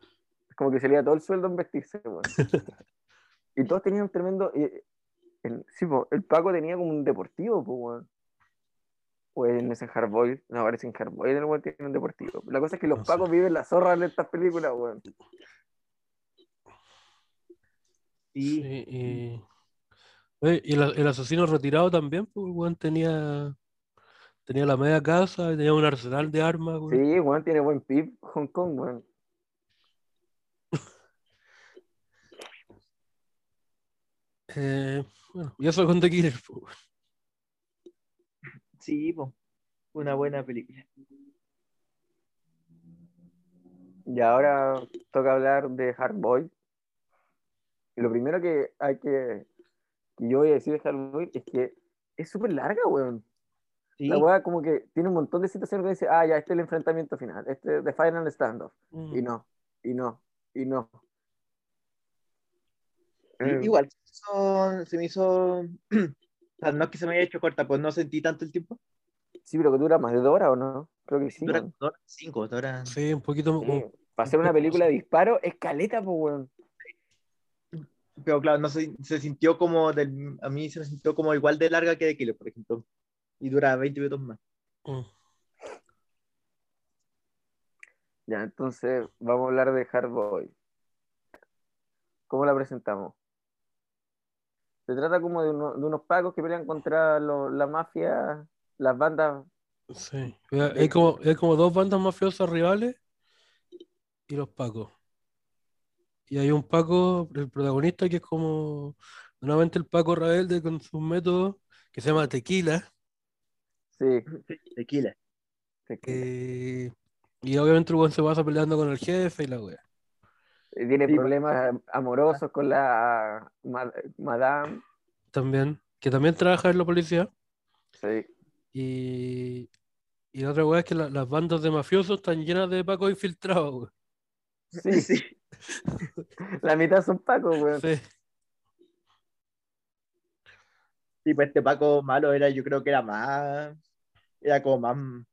Es como que iba todo el sueldo en vestirse, weón. Y todos tenían un tremendo. el, sí, po, el Paco tenía como un deportivo, pues, weón. O en ese Hardboy, no, parece en Hardboy, el weón tiene un deportivo. La cosa es que los No sé. Pacos viven las zorras de estas películas, weón. Sí, Sí, y, Oye, y el, el asesino retirado también, pues, weón tenía, tenía la media casa, tenía un arsenal de armas, weón. Sí, weón, tiene buen pip, Hong Kong, weón. Eh, bueno, y eso con The Killer, pues, weón. sí, po. Una buena película. Y ahora toca hablar de Hardboy. Y lo primero que hay que, que yo voy a decir de Hardboy es que es súper larga, weón. Sí, La weá como que tiene un montón de situaciones que dice, ah, ya, este es el enfrentamiento final, este es The Final Standoff. Mm. Y no, y no, y no. Eh, igual son- se me hizo. o sea, no es que se me haya hecho corta, pues no sentí tanto el tiempo. Sí, pero que dura más de dos horas, ¿o no? Creo que sí. Dura horas cinco, dos horas. Sí, un poquito. Sí, Para hacer una película de disparo, es caleta, pues, weón. Pero claro, no se, se sintió como del, a mí se me sintió como igual de larga que de Killer, por ejemplo. Y dura 20 minutos más. mm. Ya, entonces vamos a hablar de Hardboy. ¿Cómo la presentamos? Se trata como de, uno- de unos pacos que pelean contra lo- la mafia, las bandas. Sí. Hay como, hay como dos bandas mafiosas rivales y los Pacos. Y hay un Paco, el protagonista, que es como nuevamente el Paco rebelde con sus métodos, que se llama Tequila. Sí, Tequila. que- eh, y obviamente el se pasa peleando con el jefe y la wea. tiene Sí, problemas amorosos con la ma- madame. También, que también trabaja en la policía. Sí, Y, y la otra wea es que la- las bandas de mafiosos están llenas de Pacos infiltrados, sí, Sí. La mitad son pacos, weón. Sí. Sí, pues este Paco malo era, yo creo que era más, era como más,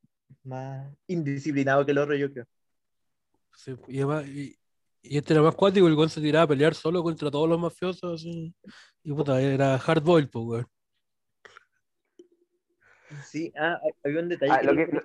más indisciplinado que el otro, yo creo. Sí, y, además- y- y este era más cuático, el weón se tiraba a pelear solo contra todos los mafiosos, así. Y puta, era hardboiled, pues, weón. Sí, ah, había un detalle. Ah, lo, que- que, lo,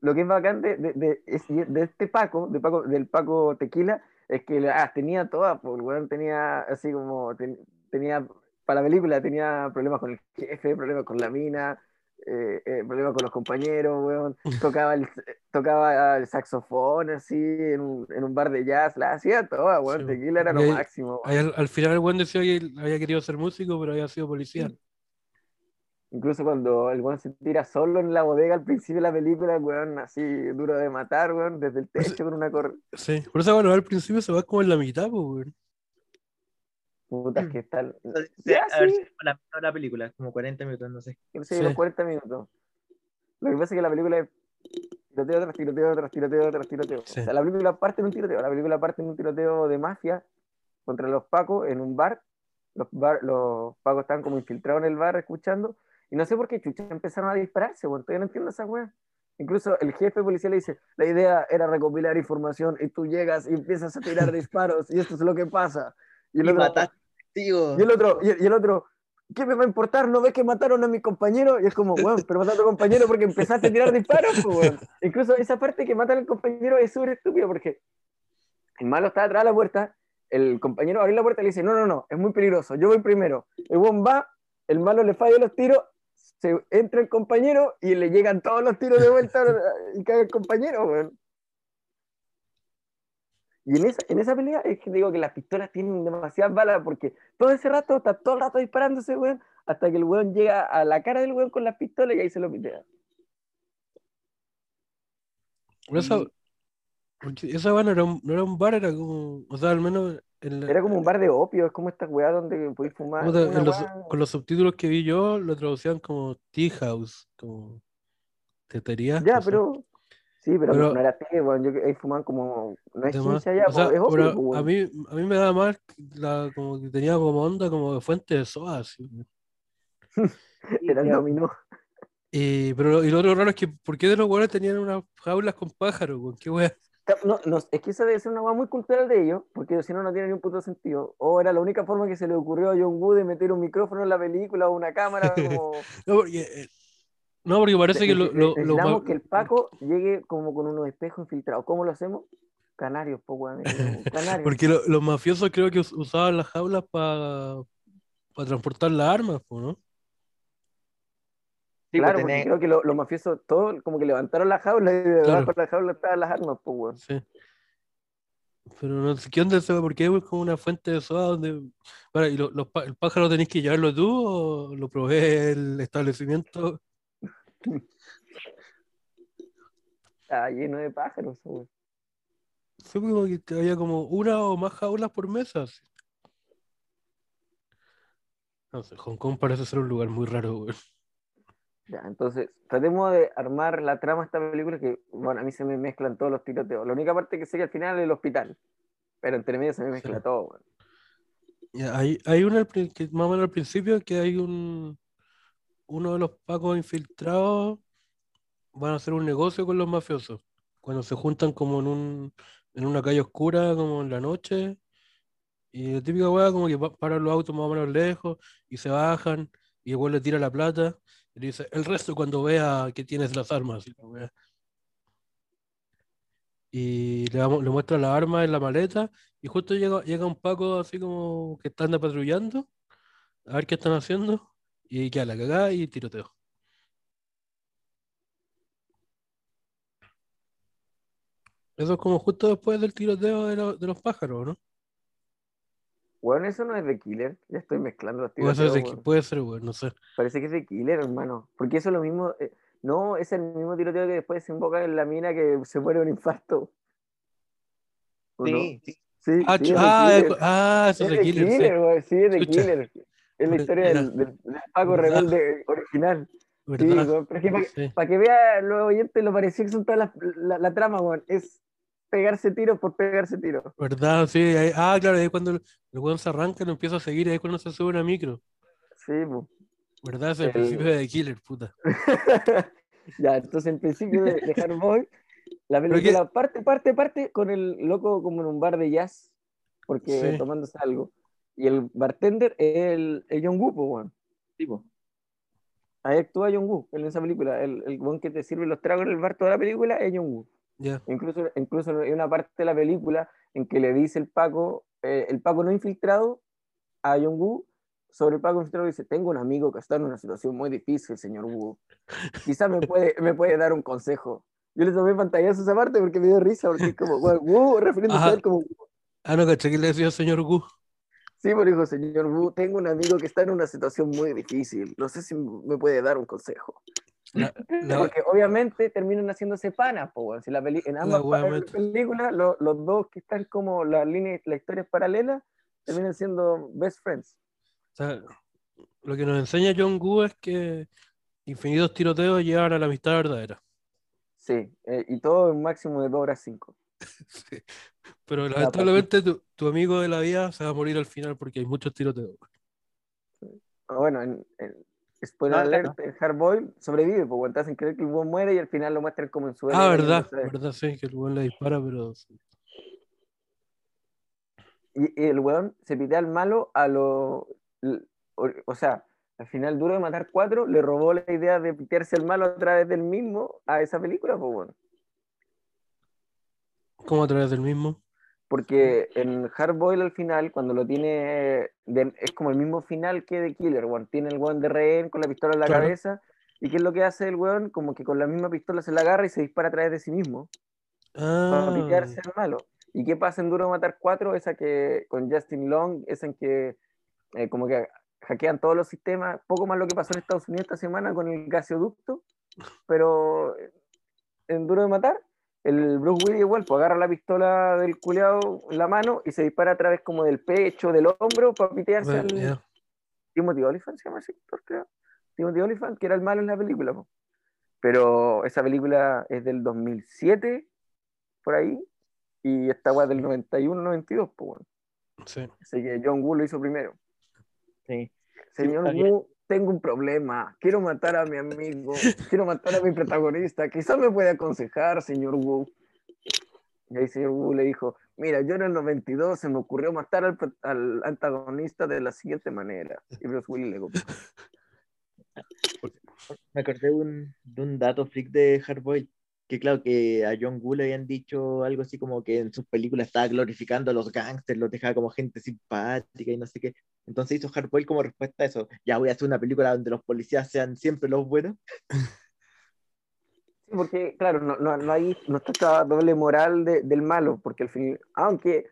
lo que es bacán de, de, de este Paco, de Paco, del Paco Tequila, es que ah, tenía todas, pues, el weón tenía así como, ten- tenía, para la película tenía problemas con el jefe, problemas con la mina, eh, eh, problemas con los compañeros, weón, tocaba el, tocaba el saxofón así en un, en un bar de jazz, la hacía toda, weón, Sí, Tequila era lo ahí- máximo. Ahí al, al final el weón decía que había querido ser músico, pero había sido policía. Incluso cuando el weón se tira solo en la bodega al principio de la película, weón, así duro de matar, weón, desde el techo con una cor... Sí, por eso bueno, al principio se va como en la mitad, pues, weón. Putas que sea, Ya, a ver sí. la, la película, como 40 minutos, no sé. No sé, Sí. los 40 minutos. Lo que pasa es que la película es tiroteo tras tiroteo tras tiroteo tras tiroteo. Sí. O sea, la película parte en un tiroteo. La película parte en un tiroteo de mafia contra los pacos en un bar. Los, bar, los pacos estaban como infiltrados en el bar escuchando. Y no sé por qué chucha empezaron a dispararse, weón. Todavía no entiendo esa weá. Incluso el jefe policial le dice, la idea era recopilar información y tú llegas y empiezas a tirar disparos y esto es lo que pasa. Y el Y otro, tío. y el otro, y el, y el otro, ¿qué me va a importar? ¿No ves que mataron a mi compañero? Y es como, weón, pero mataste a tu compañero porque empezaste a tirar disparos, pues, weón. Incluso esa parte que matan al compañero es súper estúpido porque el malo está atrás de la puerta, el compañero abre la puerta y le dice, no, no, no, es muy peligroso, yo voy primero. El weón va, el malo le falla los tiros, se entra el compañero y le llegan todos los tiros de vuelta y cae el compañero, weón. Y en esa, en esa pelea es que digo que las pistolas tienen demasiadas balas porque todo ese rato está todo el rato disparándose, weón, hasta que el weón llega a la cara del weón con las pistolas y ahí se lo pitea. Esa, esa weá no era, un, no era un bar, era como, o sea, al menos en la- Era como un bar de opio, es como esta weá donde podéis fumar. en los- weá- con los subtítulos que vi yo, lo traducían como tea house, como tetería. Ya, pero Sí, pero, Pero- no era té, weón. Yo, ahí fumaban como. No es chincha ya, O sea, po, es opio, pero a mí, a mí me da mal la, como que tenía como onda como de fuente de soda, así. Era el dominó. Y, pero lo, y lo otro raro es que, ¿por qué de los hueones tenían unas jaulas con pájaros, weón? ¿Qué wea? No, no, es que esa debe ser una hueá muy cultural de ellos, porque si no, no tiene ni un puto sentido. O era la única forma que se le ocurrió a John Woo de meter un micrófono en la película o una cámara. Como... No, porque, eh, no, porque parece que lo, lo- lo necesitamos que el Paco llegue como con unos espejos infiltrados. ¿Cómo lo hacemos? Canarios, po, weón. Canarios. Porque lo- los mafiosos creo que us- usaban las jaulas para transportar las armas, po, ¿no? Sí, claro, pues, porque tenés- creo que lo- los mafiosos todos como que levantaron la jaula y debajo Claro. de la jaula estaban las armas, pues, weón. Sí. Pero no sé, ¿qué onda eso? ¿Por qué es como una fuente de soda donde... Bueno, ¿y lo- los el pájaro tenés que llevarlo tú o lo provee el establecimiento? Está lleno de pájaros, weón. Fue como que había como una o más jaulas por mesa. No sé, Hong Kong parece ser un lugar muy raro, güey. Ya, entonces, tratemos de armar la trama de esta película que, bueno, a mí se me mezclan todos los tiroteos. La única parte que sé que al final es el hospital, pero entre medio se me mezcla Sí. todo. Ya, hay, hay una que más o menos al principio que hay un uno de los pacos infiltrados van a hacer un negocio con los mafiosos. Cuando se juntan como en un en una calle oscura, como en la noche, y la típica weá como que pa- paran los autos más o menos lejos y se bajan y weón le tira la plata y dice el resto cuando vea que tienes las armas y le, muestra las armas en la maleta y justo llega, llega un Paco así como que está anda patrullando, a ver qué están haciendo, y queda la cagada y tiroteo. Eso es como justo después del tiroteo de los pájaros, ¿no? Weón, eso no es de Killer, ya estoy mezclando los Puede ser, tiroteos, de- weón. puede ser, güey, no sé. Parece que es de Killer, hermano, porque eso es lo mismo, eh, no, es el mismo tiroteo que después desemboca en la mina que se muere un infarto. Sí, sí. Ah, sí, es ah, es- ah, eso Es es de Killer, sí. Sí, es de. Killer. Es la historia Era- del, del, del Paco ¿verdad? Rebelde original. Sí, pero es que para, que vean los oyentes lo parecido que son todas las, la, la trama, güey, es pegarse tiros por pegarse tiros. ¿Verdad? Sí, ahí- ah, claro, ahí cuando el, el weón se arranca, lo empieza a seguir, ahí cuando se sube una micro. Sí, pues. ¿Verdad? Es el El- principio de Killer, puta. ya, entonces en principio de, de Hardboy, la Pero película parte, parte, parte con el loco como en un bar de jazz, porque Sí. tomándose algo. Y el bartender es el, el John Woo, pues, weón. Sí, po. Ahí actúa John Woo en esa película. El, el weón que te sirve los tragos en el bar toda la película es John Woo. Ya. Incluso, incluso hay una parte de la película en que le dice el Paco, eh, el Paco no infiltrado a John Woo, sobre el Paco infiltrado dice, tengo un amigo que está en una situación muy difícil, señor Woo. Quizás me puede, me puede dar un consejo. Yo le tomé pantallazo esa parte porque me dio risa, porque es como, "Bueno, Woo, refiriéndose a él como, Ah, no, caché que le decía señor Gu. sí, pero dijo, señor Woo, tengo un amigo que está en una situación muy difícil, no sé si me puede dar un consejo. Porque obviamente terminan haciéndose panas, po. Si la peli- en ambas películas, lo- los dos que están como las líneas, las historias paralelas, terminan siendo best friends. o sea, lo que nos enseña John Gu es que infinitos tiroteos llevan a la amistad verdadera. Sí, eh, y todo en un máximo de 2 horas 5. Sí. Pero lamentablemente tu, tu amigo de la vida se va a morir al final porque hay muchos tiroteos. Bueno, en, en spoiler No, alert, en Hardboil sobrevive, porque te hacen creer que el buen muere y al final lo muestran como en su Ah, verdad, no verdad, sí, que el weón le dispara, pero. Y, y el weón se pitea al malo a lo. o sea, al final, duro de matar cuatro, le robó la idea de pitearse al malo a través del mismo a esa película, pues bueno. ¿Cómo a través del mismo? Porque en Hardboil al final, cuando lo tiene, de- es como el mismo final que de Killer, weón. Tiene el weón de rehén con la pistola en la Claro. cabeza. ¿Y qué es lo que hace el weón? Como que con la misma pistola se la agarra y se dispara a través de sí mismo. Para Ah, pitearse al malo. ¿Y qué pasa en Duro de Matar 4? Esa que con Justin Long, esa en que eh, como que hackean todos los sistemas. Poco más lo que pasó en Estados Unidos esta semana con el gasoducto. Pero en Duro de Matar, el Bruce Willis igual, pues agarra la pistola del culeado en la mano y se dispara a través como del pecho, del hombro, para pitearse bueno, al ya. Timothy Olyphant, se llama ese actor, creo. Timothy Olyphant, que era el malo en la película. po. Pero esa película es del 2007, por ahí, y esta weá del 91, 92, pues bueno. Sí. Así que John Woo lo hizo primero. Sí. Señor está Woo, tengo un problema. Quiero matar a mi amigo. Quiero matar a mi protagonista. Quizás me puede aconsejar, señor Woo. Y ahí señor Woo le dijo, mira, yo en el 92 se me ocurrió matar al, antagonista de la siguiente manera. Y Bruce Willis le copió. Me acordé de un, de un dato freak de Hardboiled, que claro, que a John Woo le habían dicho algo así como que en sus películas estaba glorificando a los gángsters, los dejaba como gente simpática y no sé qué. Entonces hizo Hardboiled como respuesta a eso, ya voy a hacer una película donde los policías sean siempre los buenos. Sí, porque, claro, no, no, no hay, no está esta doble moral de- del malo, porque al fin, aunque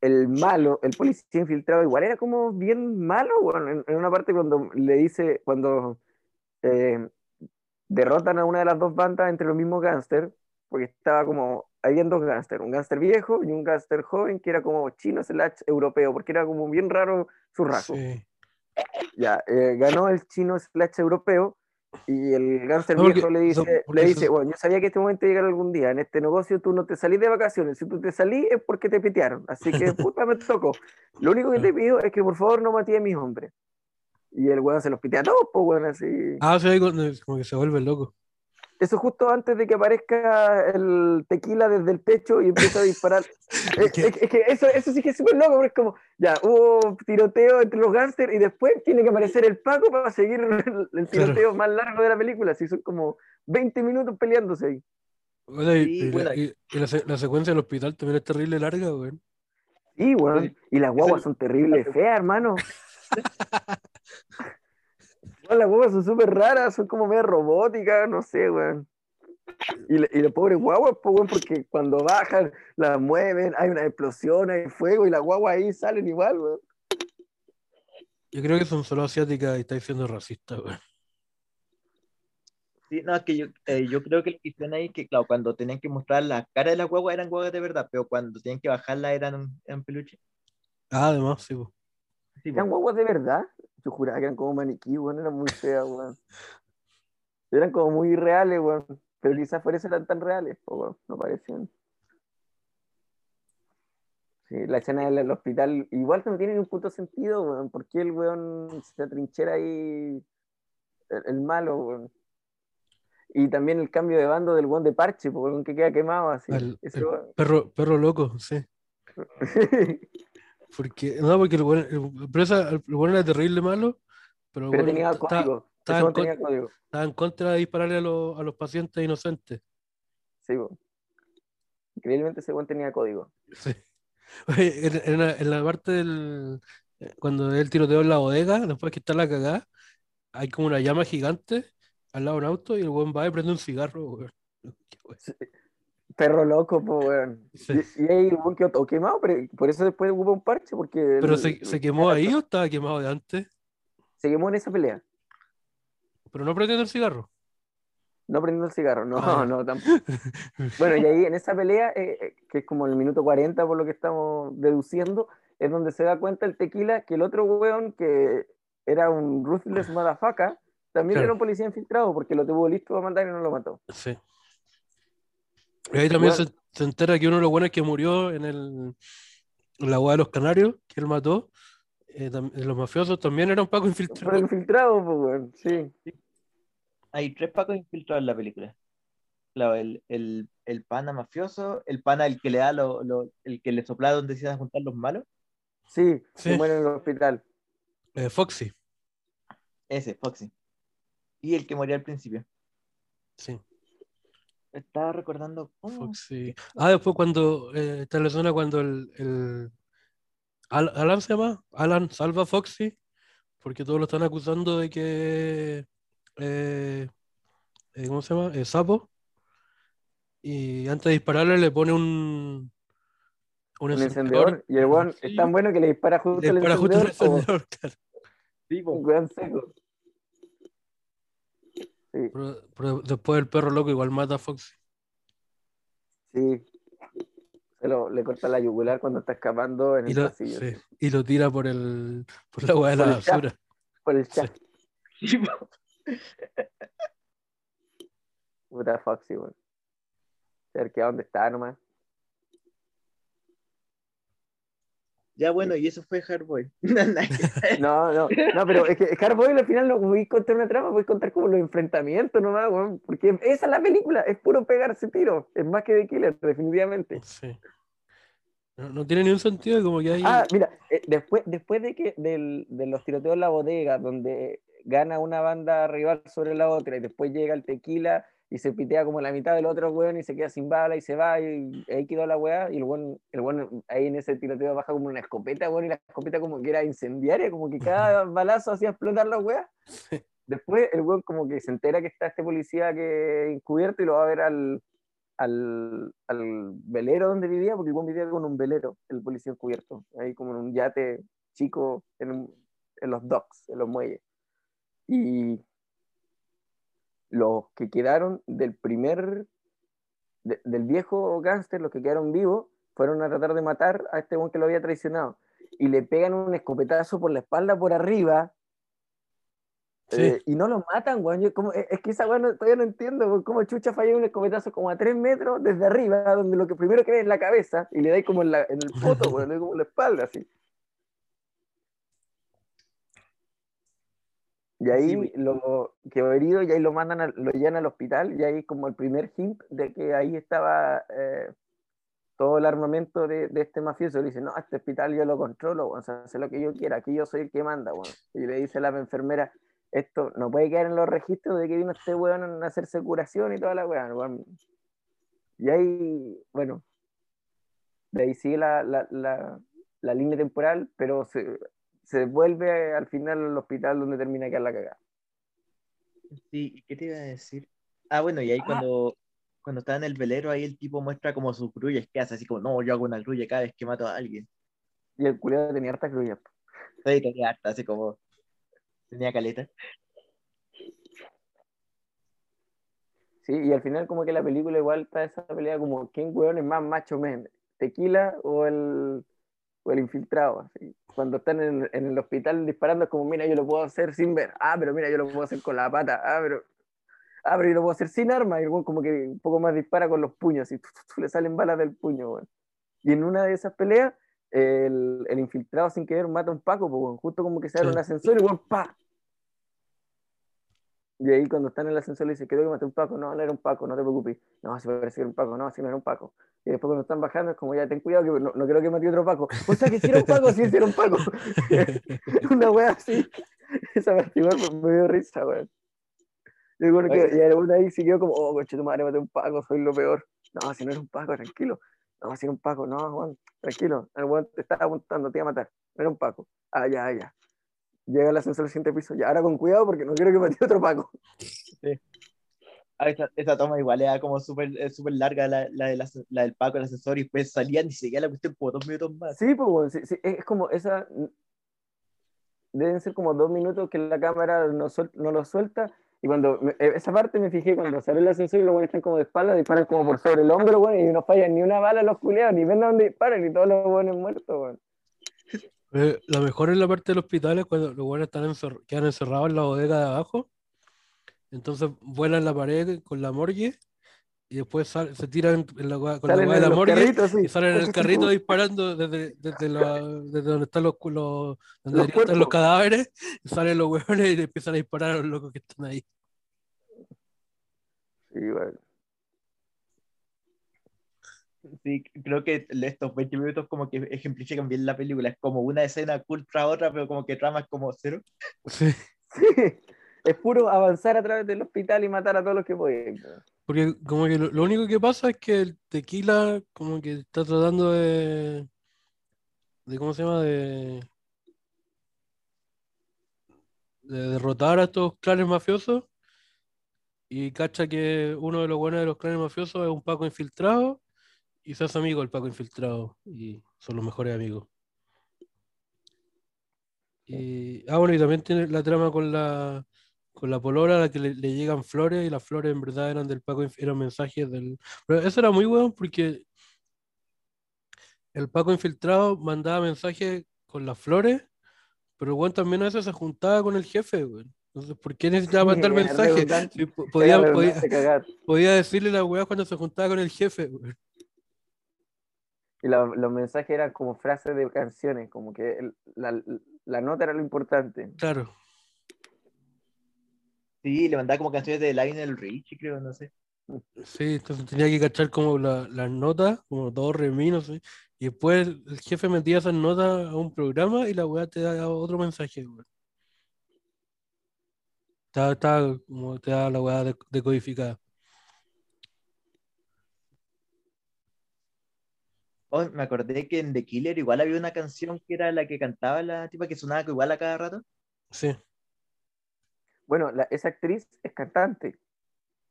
el malo, el policía infiltrado, igual era como bien malo, bueno, en, en una parte cuando le dice, cuando eh, derrotan a una de las dos bandas entre los mismos gángsters, porque estaba como, habían dos gángsters, un gángster viejo y un gángster joven que era como chino slash europeo, porque era como bien raro su rasgo. Sí. Ya, eh, ganó el chino slash europeo y el No, porque- viejo le dice, le dice, bueno, yo sabía que este momento iba a llegar algún día, en este negocio tú no te salís de vacaciones, si tú te salís es porque te pitearon, así que puta me tocó. Lo único que te pido es que por favor no maté a mis hombres. Y el weón se los pitea a todos, pues weón, así. Ah, sí, como que se vuelve loco. Eso justo antes de que aparezca el tequila desde el techo y empieza a disparar. es, que- es- es que eso, eso sí que es súper loco, porque es como, ya, hubo tiroteo entre los gángsters y después tiene que aparecer el Paco para seguir el, el tiroteo más largo de la película. Así son como 20 minutos peleándose ahí. Y, Sí, y bueno. la, y- y la se- la secuencia del hospital también es terrible larga, weón. Sí, weón. Y las guaguas son terribles, feas, hermano. Las guaguas son súper raras, son como medio robóticas, no sé, weón. Y, y las pobres guaguas, pues, weón, porque cuando bajan, las mueven, hay una explosión, hay fuego, y las guaguas ahí salen igual, weón. Yo creo que son solo asiáticas y estáis siendo racista, weón. Sí, no, es que yo, eh, yo creo que lo que hicieron ahí es que, claro, cuando tenían que mostrar la cara de las guaguas eran guaguas de verdad, pero cuando tenían que bajarla eran, eran peluche. Ah, además, sí, po. Sí, ¿Eran guaguas de verdad? Yo juraba que eran como maniquí, weón, eran muy feas, weón. Eran como muy irreales, weón. Pero quizás por eso eran tan reales, weón, no parecían. Sí, la escena del, hospital, igual no tiene ni un puto sentido, weón. ¿Por qué el weón se atrinchera ahí el, el malo, weón? Y también el cambio de bando del weón de parche, weón, que queda quemado así. El- el perro, perro loco, sí. Porque, no, porque el weón, el, pero esa- el weón era terrible malo, pero, Pero tenía código. estaba en tenía código. estaba en contra de dispararle a, los- a los pacientes inocentes. Sí, weón. Increíblemente ese weón tenía código. Sí. Oye, en, en la, en la parte del. eh, Cuando el tiroteo en la bodega, después que está la cagada, hay como una llama gigante al lado de un auto y el weón va y prende un cigarro, weón. Weón. Perro loco, pues, weón. Sí. Y, y ahí el quedó todo quemado, pero por eso después hubo un parche, porque. Pero el- se, se quemó ahí o estaba quemado de antes, Se quemó en esa pelea. pero no prendiendo el cigarro. No prendiendo el cigarro, no, Ah. no, tampoco. Bueno, y ahí en esa pelea, eh, eh, que es como el minuto 40 por lo que estamos deduciendo, es donde se da cuenta el tequila que el otro weón, que era un ruthless motherfucker, también Claro. era un policía infiltrado, porque lo tuvo listo para matar y no lo mató. Sí. Y ahí también se, se entera que uno de los buenos que murió en, el, en la hueá de los canarios, que él mató, eh, tam- los mafiosos también eran Paco Pero infiltrados. infiltrado, pues, sí. Hay tres pacos infiltrados en la película. Claro, el, el, el pana mafioso, el pana el que le da lo, lo- el que le sopla donde se iban a juntar los malos, Sí, Sí. se muere en el hospital. Eh, Foxy, ese, Foxy. Y el que moría al principio. sí. Estaba recordando. Foxy. Ah, después cuando eh, está en la zona cuando el, el Al- Alan se llama, Alan salva a Foxy, porque todos lo están acusando de que eh, eh, ¿cómo se llama? Eh, sapo. Y antes de dispararle le pone un un Un encendedor, y el weón es tan bueno que le dispara justo le al dispara justo el encendedor, claro. Sí, un weón seco. Sí, Pero, pero después el perro loco igual mata a Foxy. sí. Se lo, le corta la yugular cuando está escapando en Y el lo, pasillo. sí, y lo tira por el por la hueá de la chat. basura. Por el chat. Sí. Puta Foxy, weón. A ver qué a dónde está nomás. Ya bueno, y eso fue Hardboy. No, no, no, pero es que Hardboy al final no voy a contar una trama, voy a contar como los enfrentamientos nomás, weón, porque esa es la película, es puro pegarse tiro, es más que de Killer, definitivamente. Sí. No, no tiene ni un sentido como que hay. Ah, mira, eh, después, después de que del- de los tiroteos en la bodega, donde gana una banda rival sobre la otra, y después llega el tequila y se pitea como la mitad del otro weón y se queda sin bala y se va, y ahí quedó la weá, y el weón, el weón ahí en ese tiroteo baja como una escopeta, weón, y la escopeta como que era incendiaria, como que cada balazo hacía explotar la weá. Después el weón como que se entera que está este policía que encubierto y lo va a ver al, al, al velero donde vivía, porque el weón vivía con un velero, el policía encubierto, ahí como en un yate chico en, en los docks, en los muelles. Y los que quedaron del primer, de- del viejo gángster, los que quedaron vivos, fueron a tratar de matar a este weón que lo había traicionado. Y le pegan un escopetazo por la espalda, por arriba, Sí. eh, y no lo matan, weón. Yo como- es es que esa weón no- todavía no entiendo, weón, cómo Chucha falla un escopetazo como a tres metros desde arriba, donde lo que primero que ve es la cabeza, y le da ahí como en, la, en el poto, weón, como en la espalda, así. Y ahí güey. lo quedó herido y ahí lo mandan, a- lo llevan al hospital y ahí como el primer hint de que ahí estaba eh, todo el armamento de, de este mafioso. Le dice, no, este hospital yo lo controlo, o sea, sé lo que yo quiera, aquí yo soy el que manda. Y le dice la enfermera, esto no puede quedar en los registros de que vino este weón a hacerse curación y toda la weón. Y ahí, bueno, de ahí sigue la, la, la, la línea temporal, pero se, se vuelve al final al hospital donde termina quedar la cagada. Sí, ¿y ¿qué te iba a decir? Ah, bueno, y ahí Ah. cuando, cuando está en el velero, ahí el tipo muestra como sus grullas que hace, así como, no, yo hago una grulla cada vez que mato a alguien. Y el culiado tenía harta grulla. Sí, tenía harta, así como, tenía caleta. Sí, y al final como que la película igual está esa pelea como quién weón es más macho men, tequila o el, o el infiltrado. así. Cuando están en, en el hospital disparando es como, mira, yo lo puedo hacer sin ver. Ah, pero mira, yo lo puedo hacer con la pata. Ah, pero, ah, pero yo lo puedo hacer sin arma. Y el como que un poco más dispara con los puños y le salen balas del puño. Y en una de esas peleas, el, el infiltrado sin querer mata a un Paco, pues, weón. justo como que se abre un ascensor y weón, pa. Y ahí cuando están en el ascensor le dice, creo que maté un Paco. No, no era un Paco, no te preocupes. No, si parece que era un Paco. No, si no era un Paco. Y después cuando están bajando es como, ya ten cuidado que no, no creo que maté otro Paco. O sea, que si era un Paco, sí, sí era un Paco. Una wea así. Esa parte igual me- dio risa, weón. Y bueno, que, y el weón ahí siguió como, oh, coche, tu madre, maté un Paco, soy lo peor. No, si no era un Paco, tranquilo. No, si era un Paco, no, Juan, tranquilo. El weón te estaba apuntando, te iba a matar. No era un Paco. Ah, ya, ya. Llega el ascensor al siguiente piso. Ya, ahora con cuidado porque no quiero que mate otro Paco. Esa, esa toma igual era como súper eh, súper larga, la, la, del as- la del Paco, el ascensor, y después salían y seguía la cuestión como dos minutos más. Sí, pues, weón, sí, sí, es como esa. Deben ser como dos minutos que la cámara no, suel- no lo suelta. Y cuando. me- eh, esa parte me fijé cuando sale el ascensor y los buenos están como de espalda, disparan como por sobre el hombro, weón, y no fallan ni una bala los culeados, ni ven a dónde disparan, y todos los buenos muertos, weón. Eh, la mejor es la parte del hospital es cuando los buenos están encer- quedan encerrados en la bodega de abajo. Entonces vuelan la pared con la morgue y después sal- se tiran en la, con la Salen de en la morgue sí. y salen en el carrito disparando desde, desde, la- desde donde están los, los- donde Los estar los cadáveres y salen los hueones y empiezan a disparar a los locos que están ahí. Sí, weón. Sí, creo que estos 20 minutos como que ejemplifican bien la película. Es como una escena cool tras otra, pero como que trama es como cero. Sí, Sí. Es puro avanzar a través del hospital y matar a todos los que pueden. porque como que lo, lo único que pasa es que el tequila como que está tratando de, de ¿cómo se llama? De, de derrotar a estos clanes mafiosos y cacha que uno de los buenos de los clanes mafiosos es un Paco infiltrado y se hace amigo del Paco infiltrado y son los mejores amigos. Y, ah, bueno, y también tiene la trama con la con la polola a la que le, le llegan flores y las flores en verdad eran del Paco, eran mensajes del... Pero eso era muy bueno porque el Paco infiltrado mandaba mensajes con las flores, pero el weón también a veces se juntaba con el jefe, weón. Entonces, ¿por qué necesitaba mandar Era mensaje? redundante. Si po- Era podía, podía, podía decirle la weá cuando se juntaba con el jefe. weón. Y la- los mensajes eran como frases de canciones, como que el- la, la nota era lo importante. Claro. Sí, le mandaba como canciones de Lionel Richie, creo, no sé. Sí, entonces tenía que cachar como la- las notas, como do, re, mi, no sé. Y después el jefe metía esas notas a un programa y la weá te da otro mensaje, weón. Está, está como te da la weá de- decodificada. Oh, me acordé que en The Killer igual había una canción que era la que cantaba la tipa que sonaba igual a cada rato. Sí. Bueno, la- esa actriz es cantante.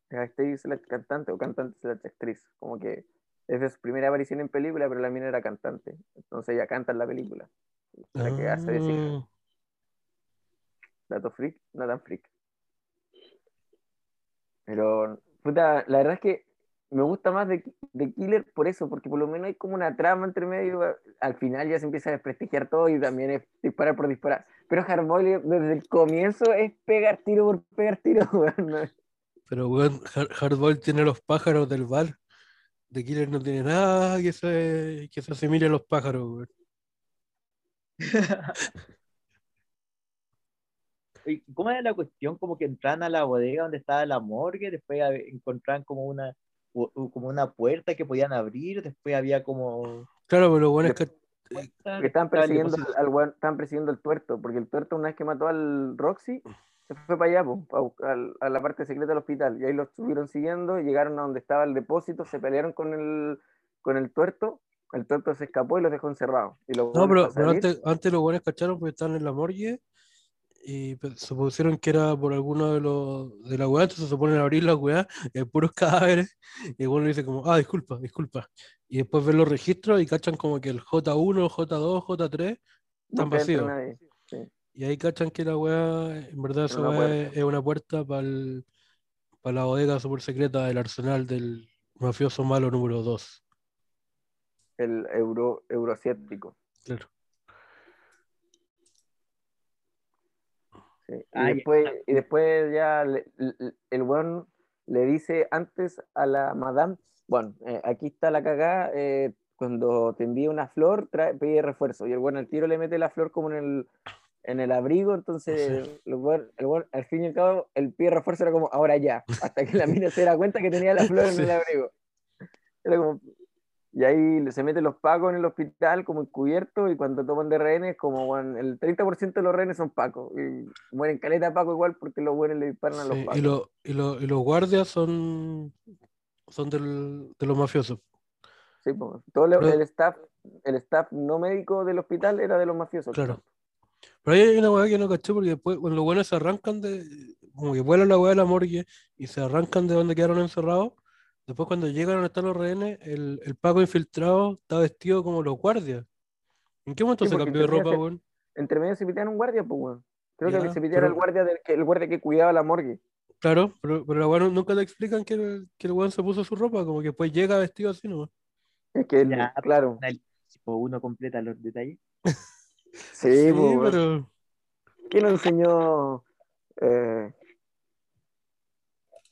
La actriz es la cantante o cantante es la actriz. Como que es de su primera aparición en película, pero la mina era cantante. Entonces ella canta en la película. La que hace de Sigrid. Ah, Dato freak, no tan freak. Pero, puta, la verdad es que me gusta más de, de Killer por eso, porque por lo menos hay como una trama entre medio. Al final ya se empieza a desprestigiar todo y también es disparar por disparar. Pero Hardboiled desde el comienzo es pegar tiro por pegar tiro, pero weón, Hard- Hardball tiene los pájaros del bar. The Killer no tiene nada que se, que se asimile a los pájaros, weón. ¿Cómo era la cuestión? Como que entraban a la bodega donde estaba la morgue, después encontraban como una, como una puerta que podían abrir, después había como... Claro, pero bueno, es que Que estaban persiguiendo al weón- estaban persiguiendo al tuerto, porque el tuerto una vez que mató al Roxy, se fue para allá, po, buscar a la parte secreta del hospital, y ahí lo estuvieron siguiendo, llegaron a donde estaba el depósito, se pelearon con el, con el tuerto, el tuerto se escapó y los dejó encerrados. Y los No, pero, antes, antes los buenos cacharon porque estaban en la morgue y supusieron que era por alguno de los de la weá, entonces se ponen a abrir la weá, y hay puros cadáveres, y bueno dice como, ah, disculpa, disculpa. Y después ven los registros y cachan como que el J1, J2, J3 están entra vacíos. nadie. Y ahí cachan que la weá, en verdad esa una weá puerta. es, una puerta para la bodega super secreta del arsenal del mafioso malo número 2. El euro, euroasiático. Claro. Sí. Y, Ah, ya. después, y después ya le- le- el weón le dice antes a la madame, bueno, eh, aquí está la cagada, eh, cuando te envíe una flor, trae, pide refuerzo. Y el weón al tiro le mete la flor como en el, en el abrigo, entonces el weón, el weón, al fin y al cabo, el pide refuerzo era como ahora ya, hasta que la mina se da cuenta que tenía la flor en el abrigo. Era como, y ahí se meten los pacos en el hospital como encubiertos y cuando toman de rehenes, como weón, el 30% de los rehenes son pacos. Y mueren caleta de paco igual porque los buenos le disparan a los pacos. y, lo- y, lo- y los guardias son, son del- de los mafiosos. Sí, po. Todo Pero- el, staff, el staff no médico del hospital era de los mafiosos. Claro. Pero ahí hay una weá que no caché porque después, cuando los buenos se arrancan de. Como que vuelan la weá de la morgue y se arrancan de donde quedaron encerrados. Después, cuando llegan donde están los rehenes, el, el Paco infiltrado está vestido como los guardias. ¿En qué momento Sí, se cambió de ropa, weón? Entre medio se pitearon un guardia, pues, weón. Creo Ya, que se pitearon el guardia, del, que, el guardia que cuidaba la morgue. Claro, pero, pero la weá no- nunca te explican que el, que el weón se puso su ropa, como que después llega vestido así nomás. Es que, Ya, claro. Tipo, uno completa los detalles. Sí, Sí, po, weón. pero. ¿Quién nos enseñó eh,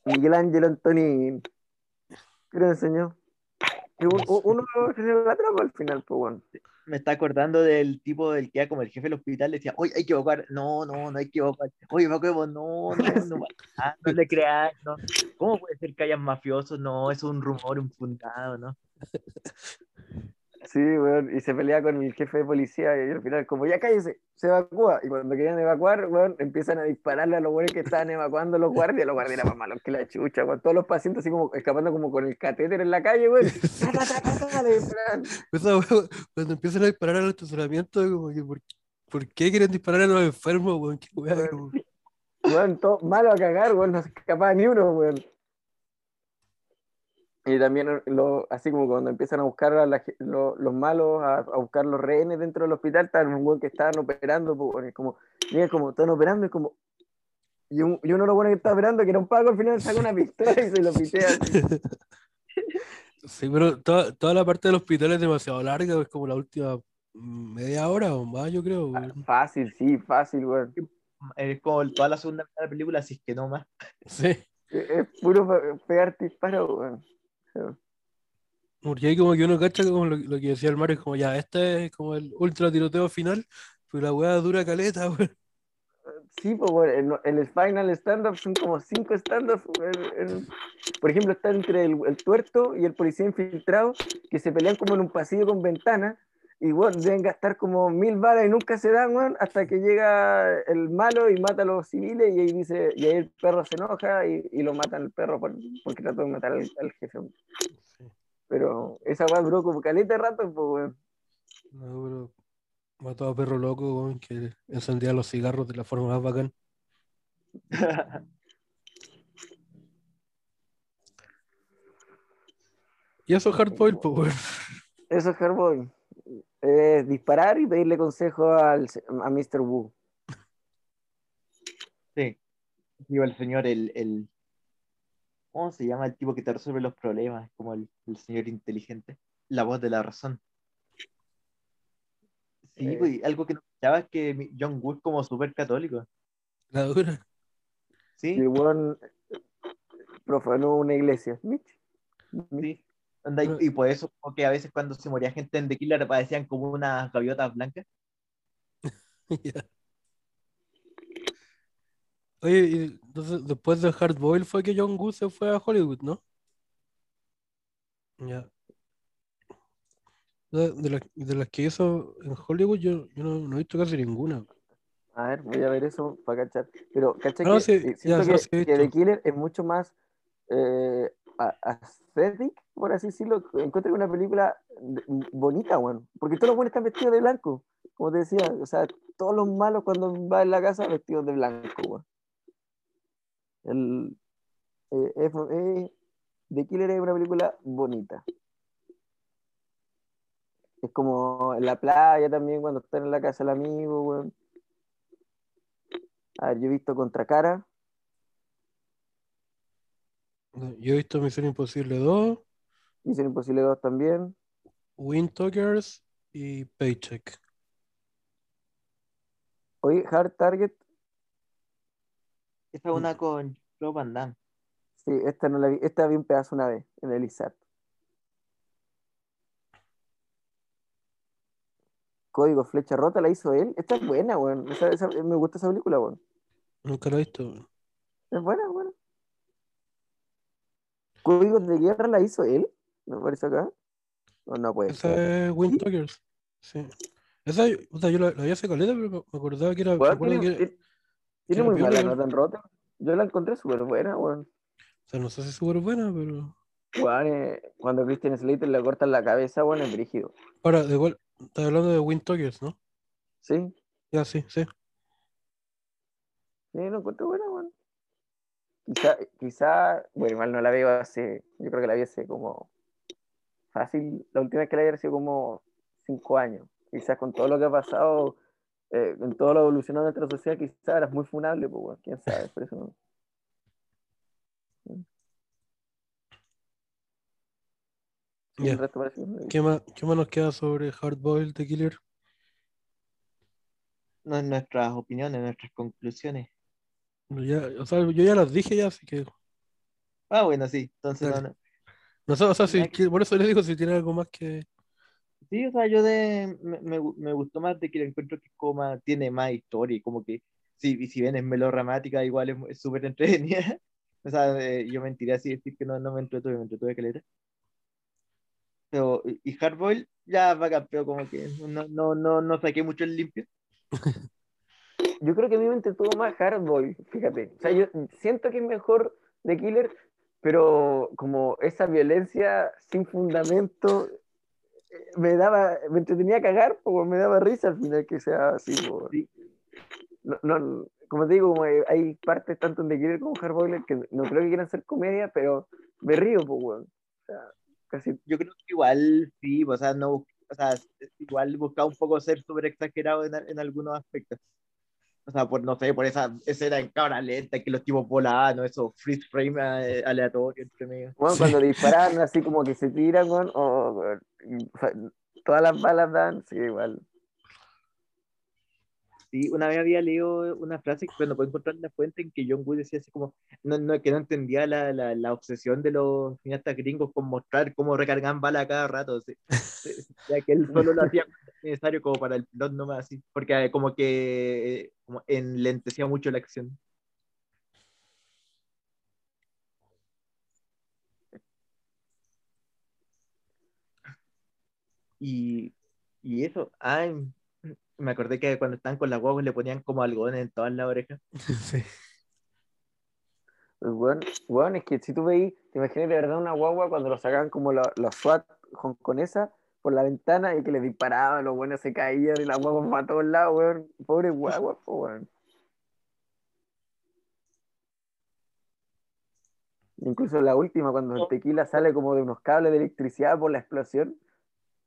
Miguel Ángel Antonín? ¿Quién nos enseñó? Un- sé. uno se la trapa al final, pues, weón. Me está acordando del tipo del que era como el jefe del hospital, decía, oye, hay que evacuar. No, no, no hay que evacuar. Oye, evacuemos, no, no, no, ah, no le creas, no. ¿Cómo puede ser que hayan mafiosos? No, es un rumor infundado, ¿no? Sí, weón, y se pelea con el jefe de policía y al final como, ya cállese, se evacúa. Y cuando querían evacuar, weón, empiezan a dispararle a los weones que estaban evacuando los guardias, los guardias eran más malos que la chucha, weón. Todos los pacientes así como escapando como con el catéter en la calle, weón. Cuando empiezan a disparar al estacionamiento, como que, ¿por, por qué quieren disparar a los enfermos, weón? ¿Qué? Como- Weón, todo malo a cagar, weón, no se escapaba ni uno, weón. Y también lo, así como cuando empiezan a buscar a la lo- los malos, a, a buscar los rehenes dentro del hospital, están un weón que estaban operando, pues, como, mira, como están operando, es como. Y, un- y uno de los buenos que estaba operando, que era un pago, al final saca una pistola y se lo pitea. así. Sí, pero toda, toda la parte del hospital es demasiado larga, es como la última media hora o más, yo creo. weón. Fácil, sí, fácil, weón. es como toda la segunda mitad de la película, así es que no más. Sí. Es es puro pe- pegarte disparos, Porque ahí como que uno cacha como lo, que decía el Mario, como ya, este es como el ultra tiroteo final, pero la weá dura caleta, weón. Sí, pues, en, el final stand-up son como cinco stand-ups. Por ejemplo, está entre el, el tuerto y el policía infiltrado que se pelean como en un pasillo con ventana y bueno, deben gastar como mil balas y nunca se dan, weón, hasta que llega el malo y mata a los civiles y ahí dice, y ahí el perro se enoja y, y lo matan el perro por- porque trató de matar al, al jefe. Pero esa weá duró como caleta de rato, pues, weón. No, pero mató a perro loco, weón, que encendía los cigarros de la forma más bacán. Y eso es Hardboiled, pues, weón. Eso es Hardboy. Es disparar y pedirle consejo al, a Mr. Wu. Sí. Digo, el señor, el, el. ¿Cómo se llama el tipo que te resuelve los problemas? Como el, el señor inteligente. La voz de la razón. Sí, Eh. güey, algo que no escuchaba es que John Woo es como súper católico. La dura. Sí, Y el weón profanó una iglesia. Mitch. Mitch. sí. Anda, y, Pero- y por eso, como que a veces cuando se moría gente en The Killer aparecían como unas gaviotas blancas. Ya. Oye, y entonces después de Hardboiled fue que John Woo se fue a Hollywood, ¿no? Ya. De, de las, de las que hizo en Hollywood, yo, yo no, no he visto casi ninguna. A ver, voy a ver eso para cachar. Pero, ¿cachai? No, que, sí, eh, ya, siento no, que, sí que The. Killer es mucho más eh, a- aesthetic, por así decirlo. Encuentro una película bonita, weón. Porque todos los buenos están vestidos de blanco, como te decía. O sea, todos los malos cuando van en la casa vestidos de blanco, weón. El, eh, eh, The Killer es una película bonita. Es como en la playa también, cuando están en la casa del amigo, weón. A ver, yo he visto Contracara. Yo he visto Misión Imposible 2, Misión Imposible 2 también. Wind Talkers y Paycheck. Oye, Hard Target. Esa es una con Joe Van Damme. Sí, esta no la vi. Esta vi un pedazo una vez en el ISAT. Código Flecha Rota la hizo él. Esta es buena, weón. Esa- esa- me gusta esa película, weón. Nunca la he visto. weón. Es buena, buena. Códigos de Guerra la hizo él. Me parece acá. No, no puede ser. Esa es Wind ¿Sí? Talkers. Sí. Esa, o sea, yo la, la vi hace caleta, pero me acordaba que era. me tiene, que- muy mala nota en Rotten. Yo la encontré súper buena, weón. O sea, no sé si es súper buena, pero. Weón, eh, cuando Christian Slater le cortan la cabeza, weón, es brígido. Ahora, de igual, estás hablando de Wind Talkers, ¿no? Sí, Ya, sí, sí. sí, lo encontré buena, weón. Quizá, quizá, bueno, igual no la veo hace, yo creo que la vi hace como, fácil, la última vez que la vi ha sido como cinco años. Quizás con todo lo que ha pasado, eh, en todo lo evolucionado de nuestra sociedad, quizás era muy funable, pues, quién sabe, por eso no. Sí. ¿Qué más, qué más nos queda sobre Hardboiled The Killer? No es nuestras opiniones, nuestras conclusiones. Ya, o sea, yo ya las dije ya, así que. Ah, bueno, sí. Entonces, no, Dale. no. No sé, o sea, si, que- por eso le digo si tiene algo más que. Sí, o sea, yo de, me, me, me gustó más de que le encuentro que más- tiene más historia y como que, sí, y si bien es melodramática, igual es súper entretenida. O sea, eh, yo mentiría si decir que no, no me entretuve, me entretuve caleta. Pero, y Hardboiled ya va campeón, como que no, no, no, no saqué mucho el limpio. Yo creo que a mí me entretuvo más Hardboy, fíjate. O sea, yo siento que es mejor de Killer, pero como esa violencia sin fundamento me daba, me entretenía a cagar, porque me daba risa al final que sea así. Sí. No, no, como te digo, como hay- hay partes tanto en The Killer como Hardboiled que no creo que quieran ser comedia, pero me río, pues, weón. O sea, casi Yo creo que igual, sí, o sea, no, o sea, igual buscaba un poco ser súper exagerado en, en algunos aspectos. O sea, por, no sé, por esa escena en cámara lenta, que los tipos volaban, ¿no? Esos freeze frame eh, aleatorios entre medio. Bueno, Sí. cuando disparan así como que se tiran, weón, o- todas las balas dan, sí, igual. Sí, una vez había leído una frase que cuando puedo encontrar la fuente en que John Wood decía así como no, no, que no entendía la, la, la obsesión de los cineastas gringos con mostrar cómo recargan bala cada rato. sí. ya que él solo lo hacía necesario como para el plot nomás, así, porque eh, como que eh, como enlentecía mucho la acción. Y, y eso, ay, me acordé que cuando estaban con las guaguas le ponían como algodón en todas las orejas. Sí. Pues, weón, weón, es que si tú veis, te imaginas de verdad una guagua cuando lo sacaban como la- los SWAT con esa por la ventana y que le disparaban, los buenos se caían y la guagua para todos lados, weón. Pobre guagua, po, weón. Incluso la última, cuando el tequila sale como de unos cables de electricidad por la explosión,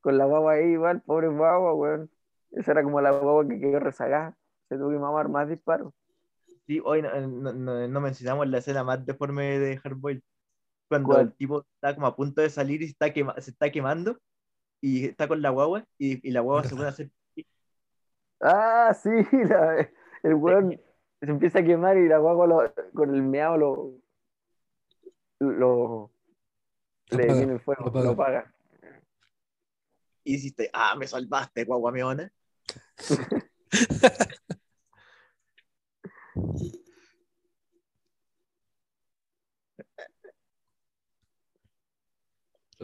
con la guagua ahí igual, pobre guagua, weón. Esa era como la guagua que quedó rezagada. Se tuvo que mamar más disparos. Sí, hoy no, no, no- no mencionamos la escena más deforme de Hardboiled. Cuando ¿Cuál? el tipo está como a punto de salir y está quema- se está quemando y está con la guagua y, y la guagua se pone a hacer Ah, sí, la- el weón se empieza a quemar y la guagua lo- con el meado lo, lo Lo le viene el fuego, lo apaga. y hiciste, ah, me salvaste, guagua meona.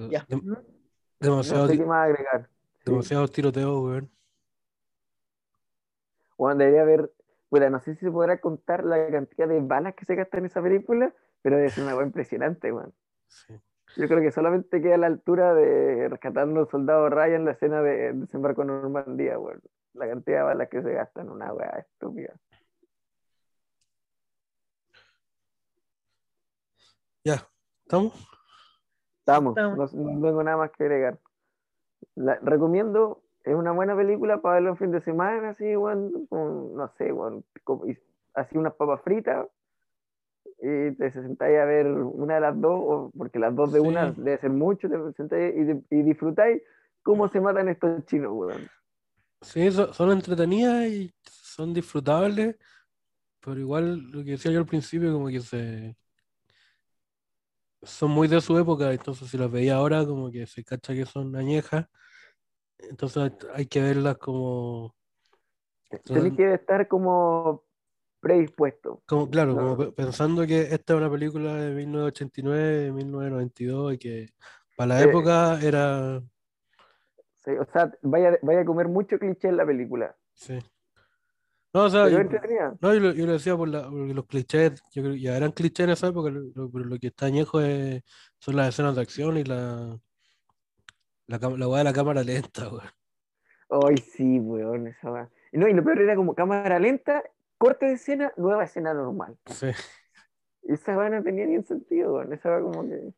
Ya. Dem- No demasiado, sé qué más agregar. demasiado tiroteo, weón. Bueno, debería haber, bueno, no sé si se podrá contar la cantidad de balas que se gastan en esa película, pero es una cosa impresionante, weón. Sí. Yo creo que solamente queda a la altura de rescatando al soldado Ryan en la escena de desembarco en Normandía, weón. La cantidad de balas que se gastan, una weá estúpida. Ya, ¿estamos? Estamos, Estamos. no, no tengo nada más que agregar. La, recomiendo, es una buena película para verlo en fin de semana, así, weón, con, no sé, weón, así unas papas fritas, y te sentáis a ver una de las dos, porque las dos de Sí. una debe ser mucho, te sentáis y, y disfrutáis cómo se matan estos chinos, weón. Sí, so- son entretenidas y son disfrutables, pero igual lo que decía yo al principio, como que se son muy de su época, entonces si las veía ahora, como que se cacha que son añejas, entonces hay que verlas como, Tenéis que estar como predispuesto. como claro, como No. pensando que esta es una película de 1989, de 1992, y que para la Eh, época era, Sí, o sea, vaya, vaya a comer mucho cliché en la película. sí. No, o sea, yo-. No, yo lo, yo lo decía por la, porque los clichés, yo creo que ya eran clichés en esa época, lo- pero lo que está añejo es- son las escenas de acción y la, la, la weá de la cámara lenta, weón. Ay, sí, weón, esa va. No, y lo peor era como cámara lenta, corte de escena, nueva escena normal. Sí, esa va no tenía ni sentido, weón. Esa va como que.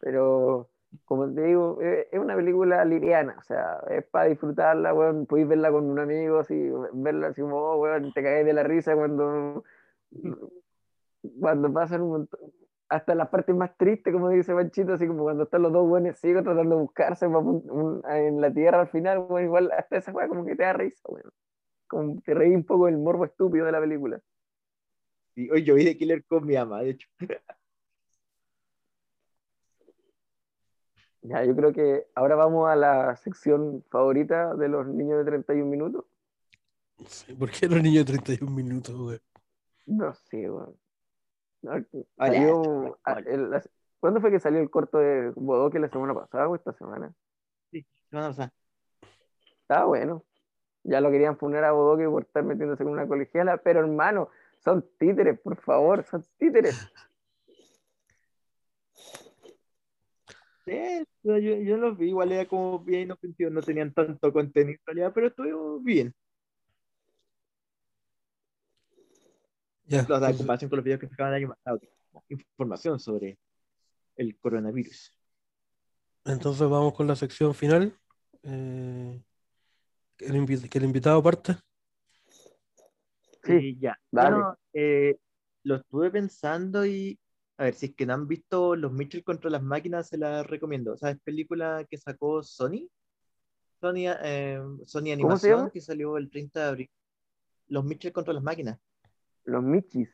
Pero, como te digo, es es una película liviana, o sea, es para disfrutarla, weón. Podéis verla con un amigo, así, verla así como, oh, weón, te caes de la risa cuando. Cuando pasan un montón. Hasta las partes más tristes, como dice Panchito, así como cuando están los dos buenos ciegos tratando de buscarse pa' un- un- en la tierra al final, weón, igual hasta esa weá como que te da risa, weón. Como te reí un poco del morbo estúpido de la película. Y hoy yo vi The Killer con mi mamá, de hecho. Ya, yo creo que ahora vamos a la sección favorita de los niños de 31 minutos. sí. ¿Por qué los niños de 31 minutos, weón? No sé, weón. Salió- hola. a- el- ¿Cuándo fue que salió el corto de Bodoque la semana pasada o esta semana? Sí, o sea, Estaba bueno. Ya lo querían poner a Bodoque por estar metiéndose con una colegiala, pero hermano, son títeres, por favor, son títeres. sí, yo, yo los vi, igual era como bien inofensivo, no tenían tanto contenido en realidad, pero estuvo bien. Sea, en entonces, comparación con los videos que sacaban el año pasado, información sobre el coronavirus. entonces vamos con la sección final. Eh, que, el invi- que el invitado parte. Sí, ya. Bueno, eh, lo estuve pensando y a ver, si es que no han visto Los Mitchell contra las máquinas, se las recomiendo. O sea, es película que sacó Sony. Sony, eh, Sony ¿Cómo se Animación que salió el 30 de abril. Los Mitchell contra las máquinas. Los Michis.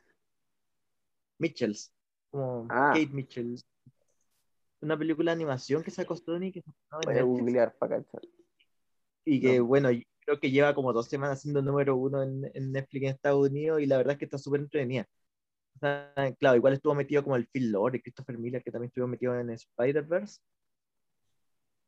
Mitchells. Como Ah. Kate Mitchell. Una película de animación que sacó Sony que se estrenó en Voy a googlear para cachar. y que, No. bueno, yo creo que lleva como dos semanas siendo número uno en, en Netflix en Estados Unidos y la verdad es que está súper entretenida. O sea, claro, igual estuvo metido como el Phil Lord y Christopher Miller, que también estuvo metido en Spider-Verse.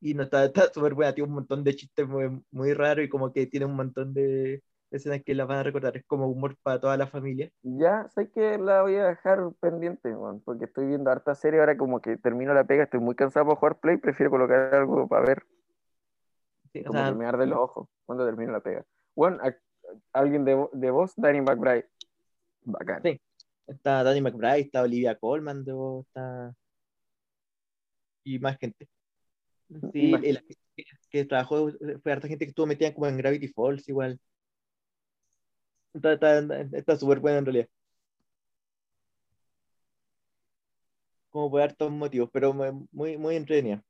Y no está está súper buena, tiene un montón de chistes muy, muy raros y como que tiene un montón de escenas que las van a recordar. Es como humor para toda la familia. Ya, sé que la voy a dejar pendiente, weón, porque estoy viendo harta serie, ahora como que termino la pega, estoy muy cansado para jugar Play, prefiero colocar algo para ver, Sí, como sea, que me arde los ojos cuando termino la pega. Bueno, a- alguien de, de voz, Danny McBride. Bacán. Sí. está Danny McBride, está Olivia Colman, de voz, está... y más gente. Sí, más que, que trabajó, fue harta gente que estuvo metida como en Gravity Falls igual. Está súper buena en realidad. Como por hartos motivos, pero mu- muy, muy entretenida.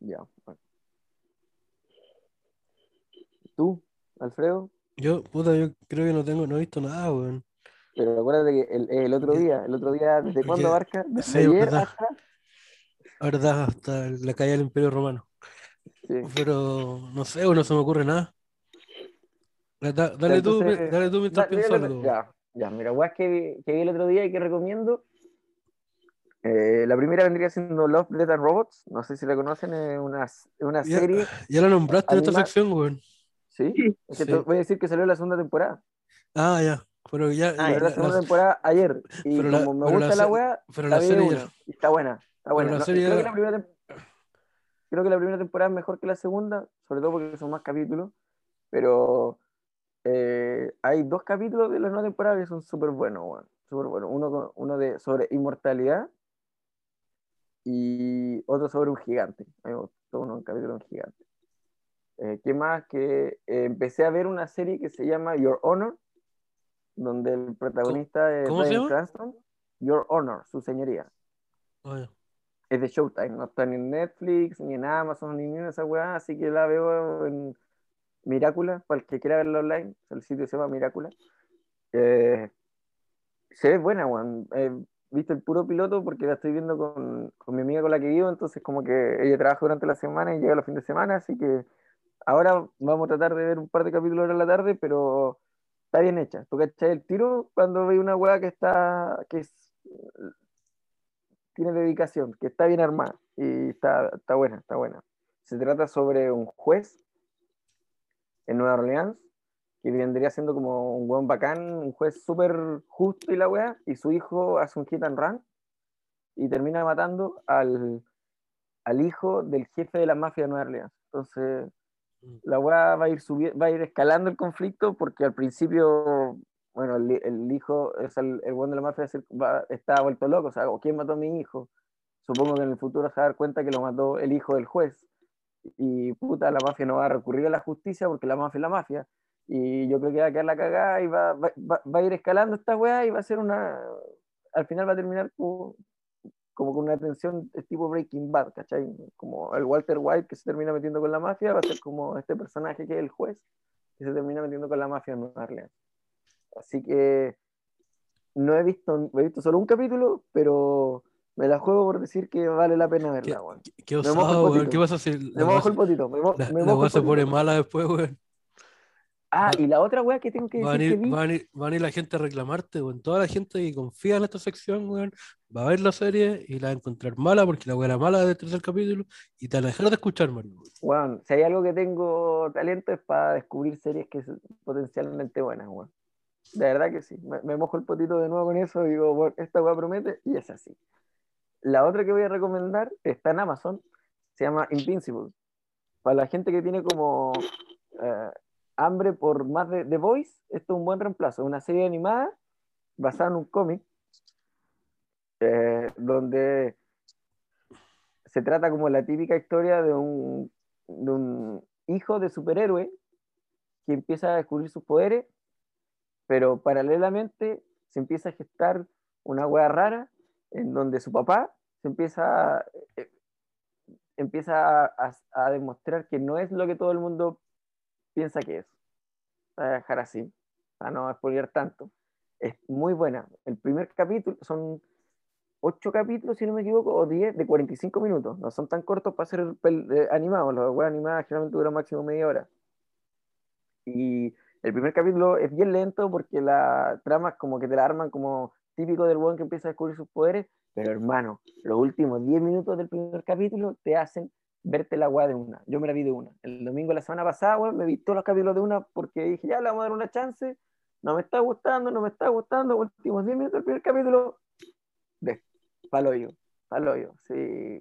Ya. bueno. ¿Tú, Alfredo? Yo, puta, yo creo que no tengo, no he visto nada, weón. Pero acuérdate que el, el otro Porque- día, el otro día, ¿desde cuándo abarca? ¿Desde sí, ayer verdad. hasta? Verdad, hasta la caída del Imperio Romano. Sí. Pero no sé, no se me ocurre nada. Da- da- dale tú, dale tú mientras Da- pienso algo. Ya, ya, mira, weas que vi, que vi el otro día y que recomiendo. Eh, la primera vendría siendo Love, Death and Robots. No sé si la conocen, es una, una Ya, serie. ya la nombraste en esta sección, weón. ¿Sí? Es que Sí. voy a decir que salió la segunda temporada. Ah, ya. Pero ya. Ah, la- Salió la segunda la- temporada ayer. Y pero la- como me pero gusta la wea, pero la serie una. ya- está buena. Está buena. la No, serie creo, ya- que la primera tem- creo que la primera temporada es mejor que la segunda, sobre todo porque son más capítulos. Pero eh, hay dos capítulos de la nueva temporada que son súper buenos. Súper buenos. Uno, uno de, sobre inmortalidad y otro sobre un gigante. Me gustó uno, un capítulo de un gigante. Eh, ¿Qué más? Que eh, empecé a ver una serie que se llama Your Honor, donde el protagonista es llama? Cranston. Your Honor, su señoría. Ya. Es de Showtime, no está ni en Netflix, ni en Amazon, ni en esa weá, así que la veo en Miracula, para el que quiera verla online, el sitio se llama Miracula. Eh, se ve buena, weón. He visto el puro piloto porque la estoy viendo con, con mi amiga con la que vivo, entonces como que ella trabaja durante la semana y llega los fines de semana, así que ahora vamos a tratar de ver un par de capítulos ahora la tarde, pero está bien hecha. ¿Tú cachai el tiro cuando ve una weá que está, que tiene dedicación, que está bien armada y está, está buena, está buena. Se trata sobre un juez en Nueva Orleans que vendría siendo como un buen bacán, un juez súper justo y la weá, y su hijo hace un hit and run y termina matando al, al hijo del jefe de la mafia de Nueva Orleans. Entonces, la weá va a ir va a ir escalando el conflicto porque al principio, bueno, el, el hijo, es el, el de la mafia va- está vuelto loco, o sea, ¿quién mató a mi hijo? Supongo que en el futuro se va a dar cuenta que lo mató el hijo del juez. Y puta, la mafia no va a recurrir a la justicia porque la mafia es la mafia. Y yo creo que va a quedar la cagada y va, va, va- va a ir escalando esta weá y va a ser una. Al final va a terminar como, como con una tensión tipo Breaking Bad, ¿cachai? Como el Walter White que se termina metiendo con la mafia, va a ser como este personaje que es el juez que se termina metiendo con la mafia en Nueva Orleans. Así que no he visto, he visto solo un capítulo, pero me la juego por decir que vale la pena verla, weón. Qué, qué Me mojo el osado, weón. ¿Qué pasa si Me la mojo el potito, me, la- me la mojo el se pone mala después, weón? Ah, Va- y la otra weá que tengo que Va a, decir que venir, vi, va, a venir, va a venir la gente a reclamarte, weón. Toda la gente que confía en esta sección, weón, va a ver la serie y la va a encontrar mala porque la weá era mala del tercer capítulo y te van a dejar de escuchar, man. weón, si hay algo que tengo talento es para descubrir series que son potencialmente buenas, weón. De verdad que sí. Me, me mojo el potito de nuevo con eso y digo, esta weá promete y es así. La otra que voy a recomendar está en Amazon, se llama Invincible. Para la gente que tiene como eh, hambre por más de The Voice, esto es un buen reemplazo. Una serie animada basada en un cómic eh, donde se trata como la típica historia de un, de un hijo de superhéroe que empieza a descubrir sus poderes, pero paralelamente se empieza a gestar una wea rara en donde su papá se empieza eh, empieza a, demostrar que no es lo que todo el mundo piensa que es. Voy a dejar así, para no spoiler tanto. Es muy buena. El primer capítulo son ocho capítulos, si no me equivoco, o diez, de 45 minutos. No son tan cortos para ser eh, animados. Las web animadas generalmente duran máximo media hora. Y el primer capítulo es bien lento porque la trama como que te la arman como típico del buen que empieza a descubrir sus poderes. Pero hermano, los últimos 10 minutos del primer capítulo te hacen verte la weá de una. Yo me la vi de una. El domingo de la semana pasada, me vi todos los capítulos de una porque dije, ya le vamos a dar una chance. No me está gustando, no me está gustando. Últimos 10 minutos del primer capítulo, de paloyo, paloyo. Sí,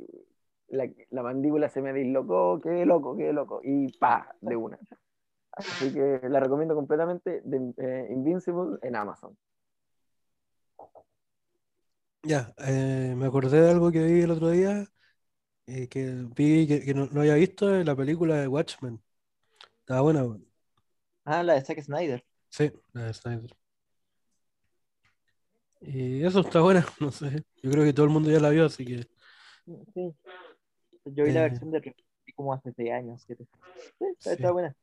la, la, mandíbula se me dislocó, quedé loco, quedé loco. Y pa, de una. Así que la recomiendo completamente eh, Invincible en Amazon. Ya, eh, me acordé de algo que vi el otro día eh, que vi que, no, había visto la película de Watchmen. Estaba buena. Ah, la de Zack Snyder. Sí, la de Snyder. Y eso está buena, no sé. Yo creo que todo el mundo ya la vio, así que. Sí. Yo vi la eh. versión de como hace seis años. Sí, está, buena.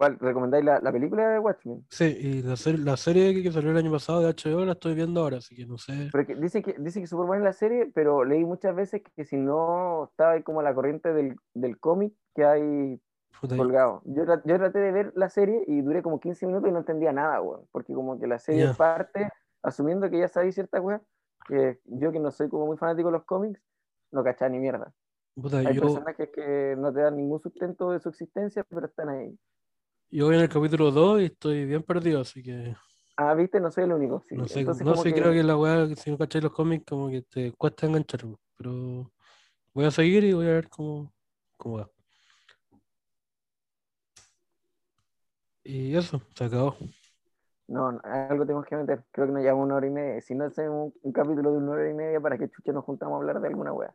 ¿Cuál? ¿Recomendáis la, la, película de Watchmen? Sí, y la, serie, la serie que salió el año pasado de HBO la estoy viendo ahora, así que no sé. Pero dicen que dicen que es súper buena la serie, pero leí muchas veces que, si no estaba ahí como la corriente del, del cómic que hay colgado. Yo, yo, traté de ver la serie y duré como 15 minutos y no entendía nada, weón. Porque como que la serie parte asumiendo que ya sabéis cierta weón, que yo que no soy como muy fanático de los cómics, no cachaba ni mierda. hay personajes que no te dan ningún sustento de su existencia, pero están ahí. Yo voy en el capítulo 2 y estoy bien perdido, así que. Ah, viste, no soy el único. No sé, no sé creo que la weá, si no cacháis los cómics, como que te cuesta enganchar, pero voy a seguir y voy a ver cómo, cómo va. Y eso, se acabó. No, algo tenemos que meter. Creo que nos llevamos una hora y media. Si no hacemos un, capítulo de una hora y media para que chuche nos juntamos a hablar de alguna weá.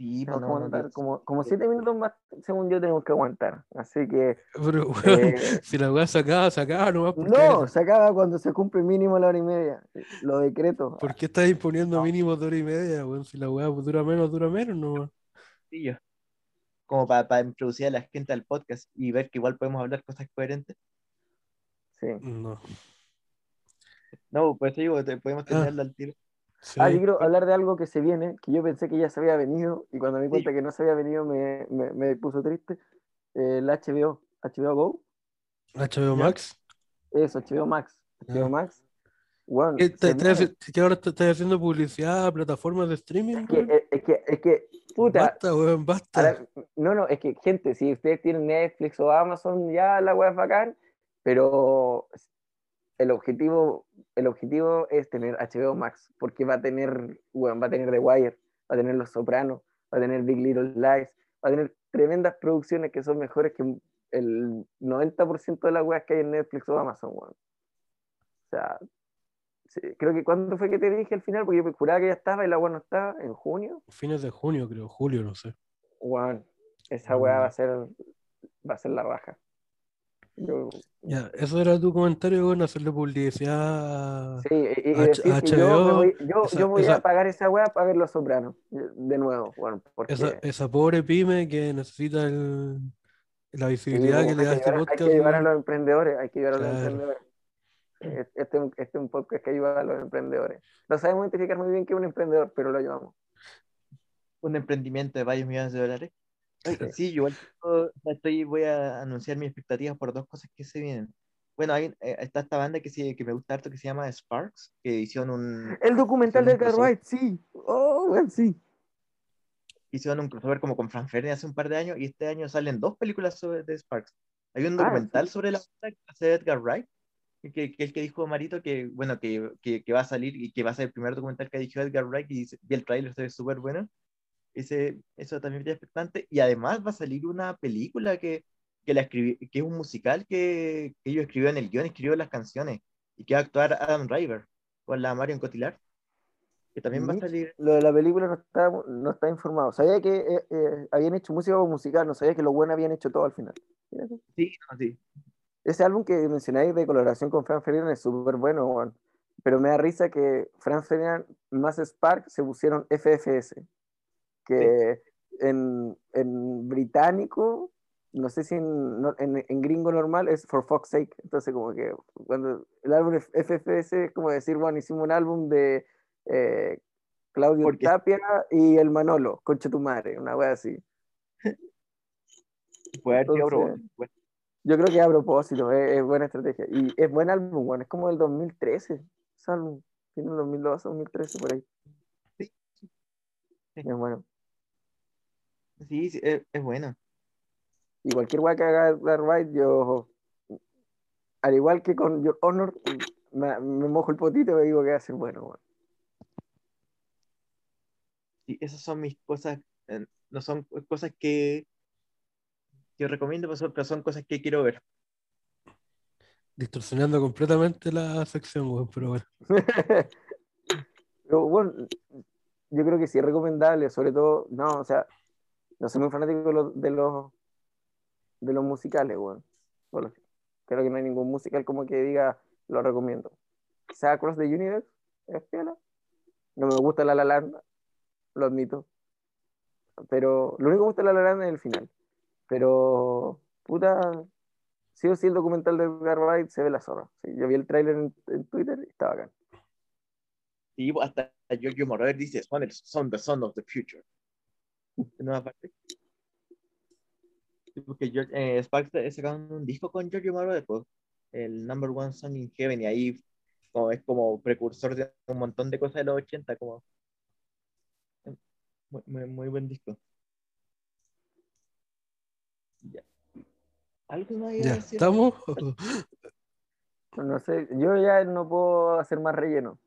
Sí, pues no, como, como siete minutos más, según yo, tenemos que aguantar. Así que. Pero, eh, si la weá se acaba, se acaba, no No, se acaba cuando se cumple mínimo la hora y media. Lo decreto. ¿Por qué estás imponiendo mínimo de hora y media, weón? Si la weá dura menos, dura menos, no. Sí, yo. Como para, para introducir a la gente al podcast y ver que igual podemos hablar cosas coherentes. Sí. No. No, pues digo, podemos ah. tenerla al tiro. Ah, yo quiero hablar de algo que se viene, que yo pensé que ya se había venido y cuando me di cuenta que no se había venido me, me, me puso triste. el HBO, HBO Go. HBO Max. Eso, HBO Max. HBO Max. Bueno, ¿Qué, te, ahora estás haciendo publicidad a plataformas de streaming? Es que, es que, es que puta. Basta, weón, basta. no, no, es que, gente, si ustedes tienen Netflix o Amazon, ya la web es bacán, pero el objetivo, el objetivo es tener HBO Max, porque va a tener, va a tener The Wire, va a tener Los Sopranos, va a tener Big Little Lies, va a tener tremendas producciones que son mejores que el 90% de las weas que hay en Netflix o Amazon, O sea, creo que ¿cuándo fue que te dije al final? Porque yo juraba que ya estaba y la wea no estaba, en junio. Fines de junio, creo, julio, no sé. Esa wea va a ser, va a ser la raja. Ya, eso era tu comentario, bueno, hacerle publicidad. Sí, y, yo, voy, a pagar esa weá para ver Los Sopranos, de nuevo. Bueno, porque... esa, pobre pyme que necesita el, la visibilidad que le da este podcast. Hay que ayudar a los emprendedores, hay que ayudar a los emprendedores. Este, este, es un podcast que ayuda a los emprendedores. No sabemos identificar muy bien qué es un emprendedor, pero lo ayudamos. Un emprendimiento de varios millones de dólares. Sí, yo estoy, voy a anunciar mis expectativas por dos cosas que se vienen. Bueno, hay, eh, está esta banda que, sí, que me gusta harto que se llama Sparks, que hicieron un... El documental de Edgar Wright, sí. Oh, sí. Hicieron un crossover como con Frank Ferdinand hace un par de años y este año salen dos películas sobre, de Sparks. Hay un ah, documental sobre la banda que hace Edgar Wright, que, que, el que dijo Marito que, bueno, que, que, que, va a salir y que va a ser el primer documental que ha dicho Edgar Wright y, y el trailer se ve súper bueno. Ese, eso también es expectante. Y además va a salir una película que, que, la escribí, que es un musical que, que ellos escribieron en el guion, escribió las canciones y que va a actuar Adam Driver con la Marion Cotillard. Que también va a salir. Lo de la película no está, no está informado. Sabía que eh, eh, habían hecho música musical, no sabía que lo bueno habían hecho todo al final. Sí, sí. Ese álbum que mencionáis de colaboración con Frank Ferdinand es súper bueno, pero me da risa que Frank Ferdinand más Spark se pusieron FFS que en, en británico, no sé si en, en- en gringo normal es For Fuck's Sake. Entonces, como que cuando el álbum es FFS es como decir, bueno, hicimos un álbum de eh, Claudio Tapia y el Manolo, concha tu madre, una wea así. Puede Entonces- Yo creo que a propósito, es, es buena estrategia. Y es buen álbum, bueno, es como del 2013, ese álbum. Tiene el 2012, 2013 por ahí. Sí. Es bueno. Sí, sí, es, es bueno. Y cualquier weá que haga Edgar Wright, yo, al igual que con Your Honor, me, me mojo el potito y digo que va a ser bueno. weón. Sí, esas son mis cosas, eh, no son cosas que, que recomiendo, pero son, pero son cosas que quiero ver. Distorsionando completamente la sección, weón, pero bueno. Pero bueno, yo creo que sí es recomendable, sobre todo, no, o sea, no soy muy fanático de los, de los, musicales, weón. Bueno, creo que no hay ningún musical como que diga, lo recomiendo. Quizá Across the Universe es piola. No me gusta La La Land, lo admito. Pero lo único que me gusta de La La Land es el final. Pero, puta, sí o sí el documental de Edgar se ve la zorra. Yo vi el tráiler en, Twitter y estaba acá. Y hasta Giorgio Moroder dice, son the son of the future. En una parte. Sí, Porque George- eh, Sparks sacaron un disco con Giorgio Moroder, el Number One Song in Heaven, y ahí como, es como precursor de un montón de cosas de los 80, como muy, muy, muy buen disco. Ya. ¿Algo más Ya, decir? ¿estamos? No sé, yo ya no puedo hacer más relleno.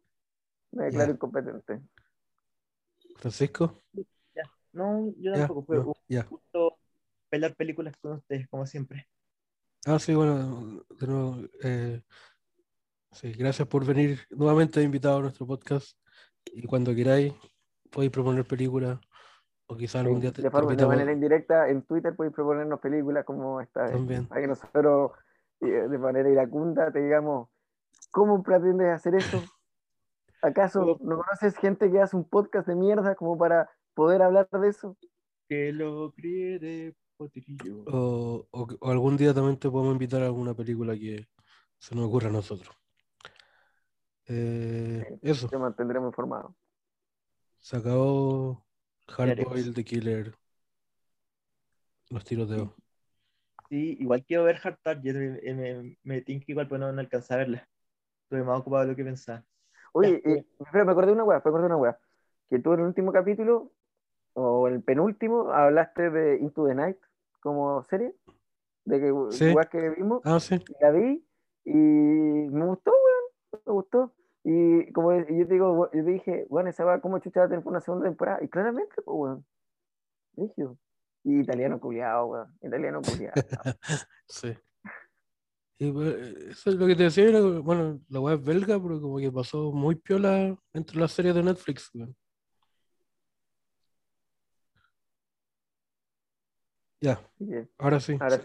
Me declaro Ya. incompetente. Francisco, No, yo tampoco. Fue no, un ya. gusto pelar películas con ustedes, como siempre. Ah, sí, bueno, de nuevo, eh, sí, gracias por venir nuevamente invitado a nuestro podcast. Y cuando queráis, podéis proponer películas o quizá algún Sí, día te, de, forma, de manera indirecta, en Twitter podéis proponernos películas como esta. vez, también. Para que nosotros, eh, de manera iracunda, te digamos, ¿cómo pretendes hacer eso? ¿Acaso no conoces gente que hace un podcast de mierda como para poder hablar de eso? Que lo críe de potrillo. O, o- o algún día también te podemos invitar a alguna película que se nos ocurra a nosotros. Eh, Sí. eso, Te mantendremos informado. se acabó. Hardboiled, The Killer, los tiroteos. Sí, igual quiero ver Hard Target, me, me, me tinca igual, pero no, no alcanzé a verla. Estuve más ocupado de lo que pensaba. Oye, Ya, eh, espera, me acordé de una weá, me acordé de una weá. Que tú en el último capítulo, o el penúltimo, hablaste de Into the Night como serie. De que Sí. weá que vimos. Ah, sí, la vi y me gustó, weón, me gustó. Y como yo te digo, yo dije, bueno, esa va como chucha va a tener una segunda temporada. Y claramente, pues, weón. Rígido. Y italiano culiado, weón. Italiano culiado. sí. Y pues, eso es lo que te decía, era, bueno, la web es belga, pero como que pasó muy piola entre las series de Netflix. weón. Ya, ahora sí. Ahora.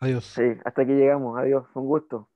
Adiós. sí, hasta aquí llegamos. Adiós, un gusto.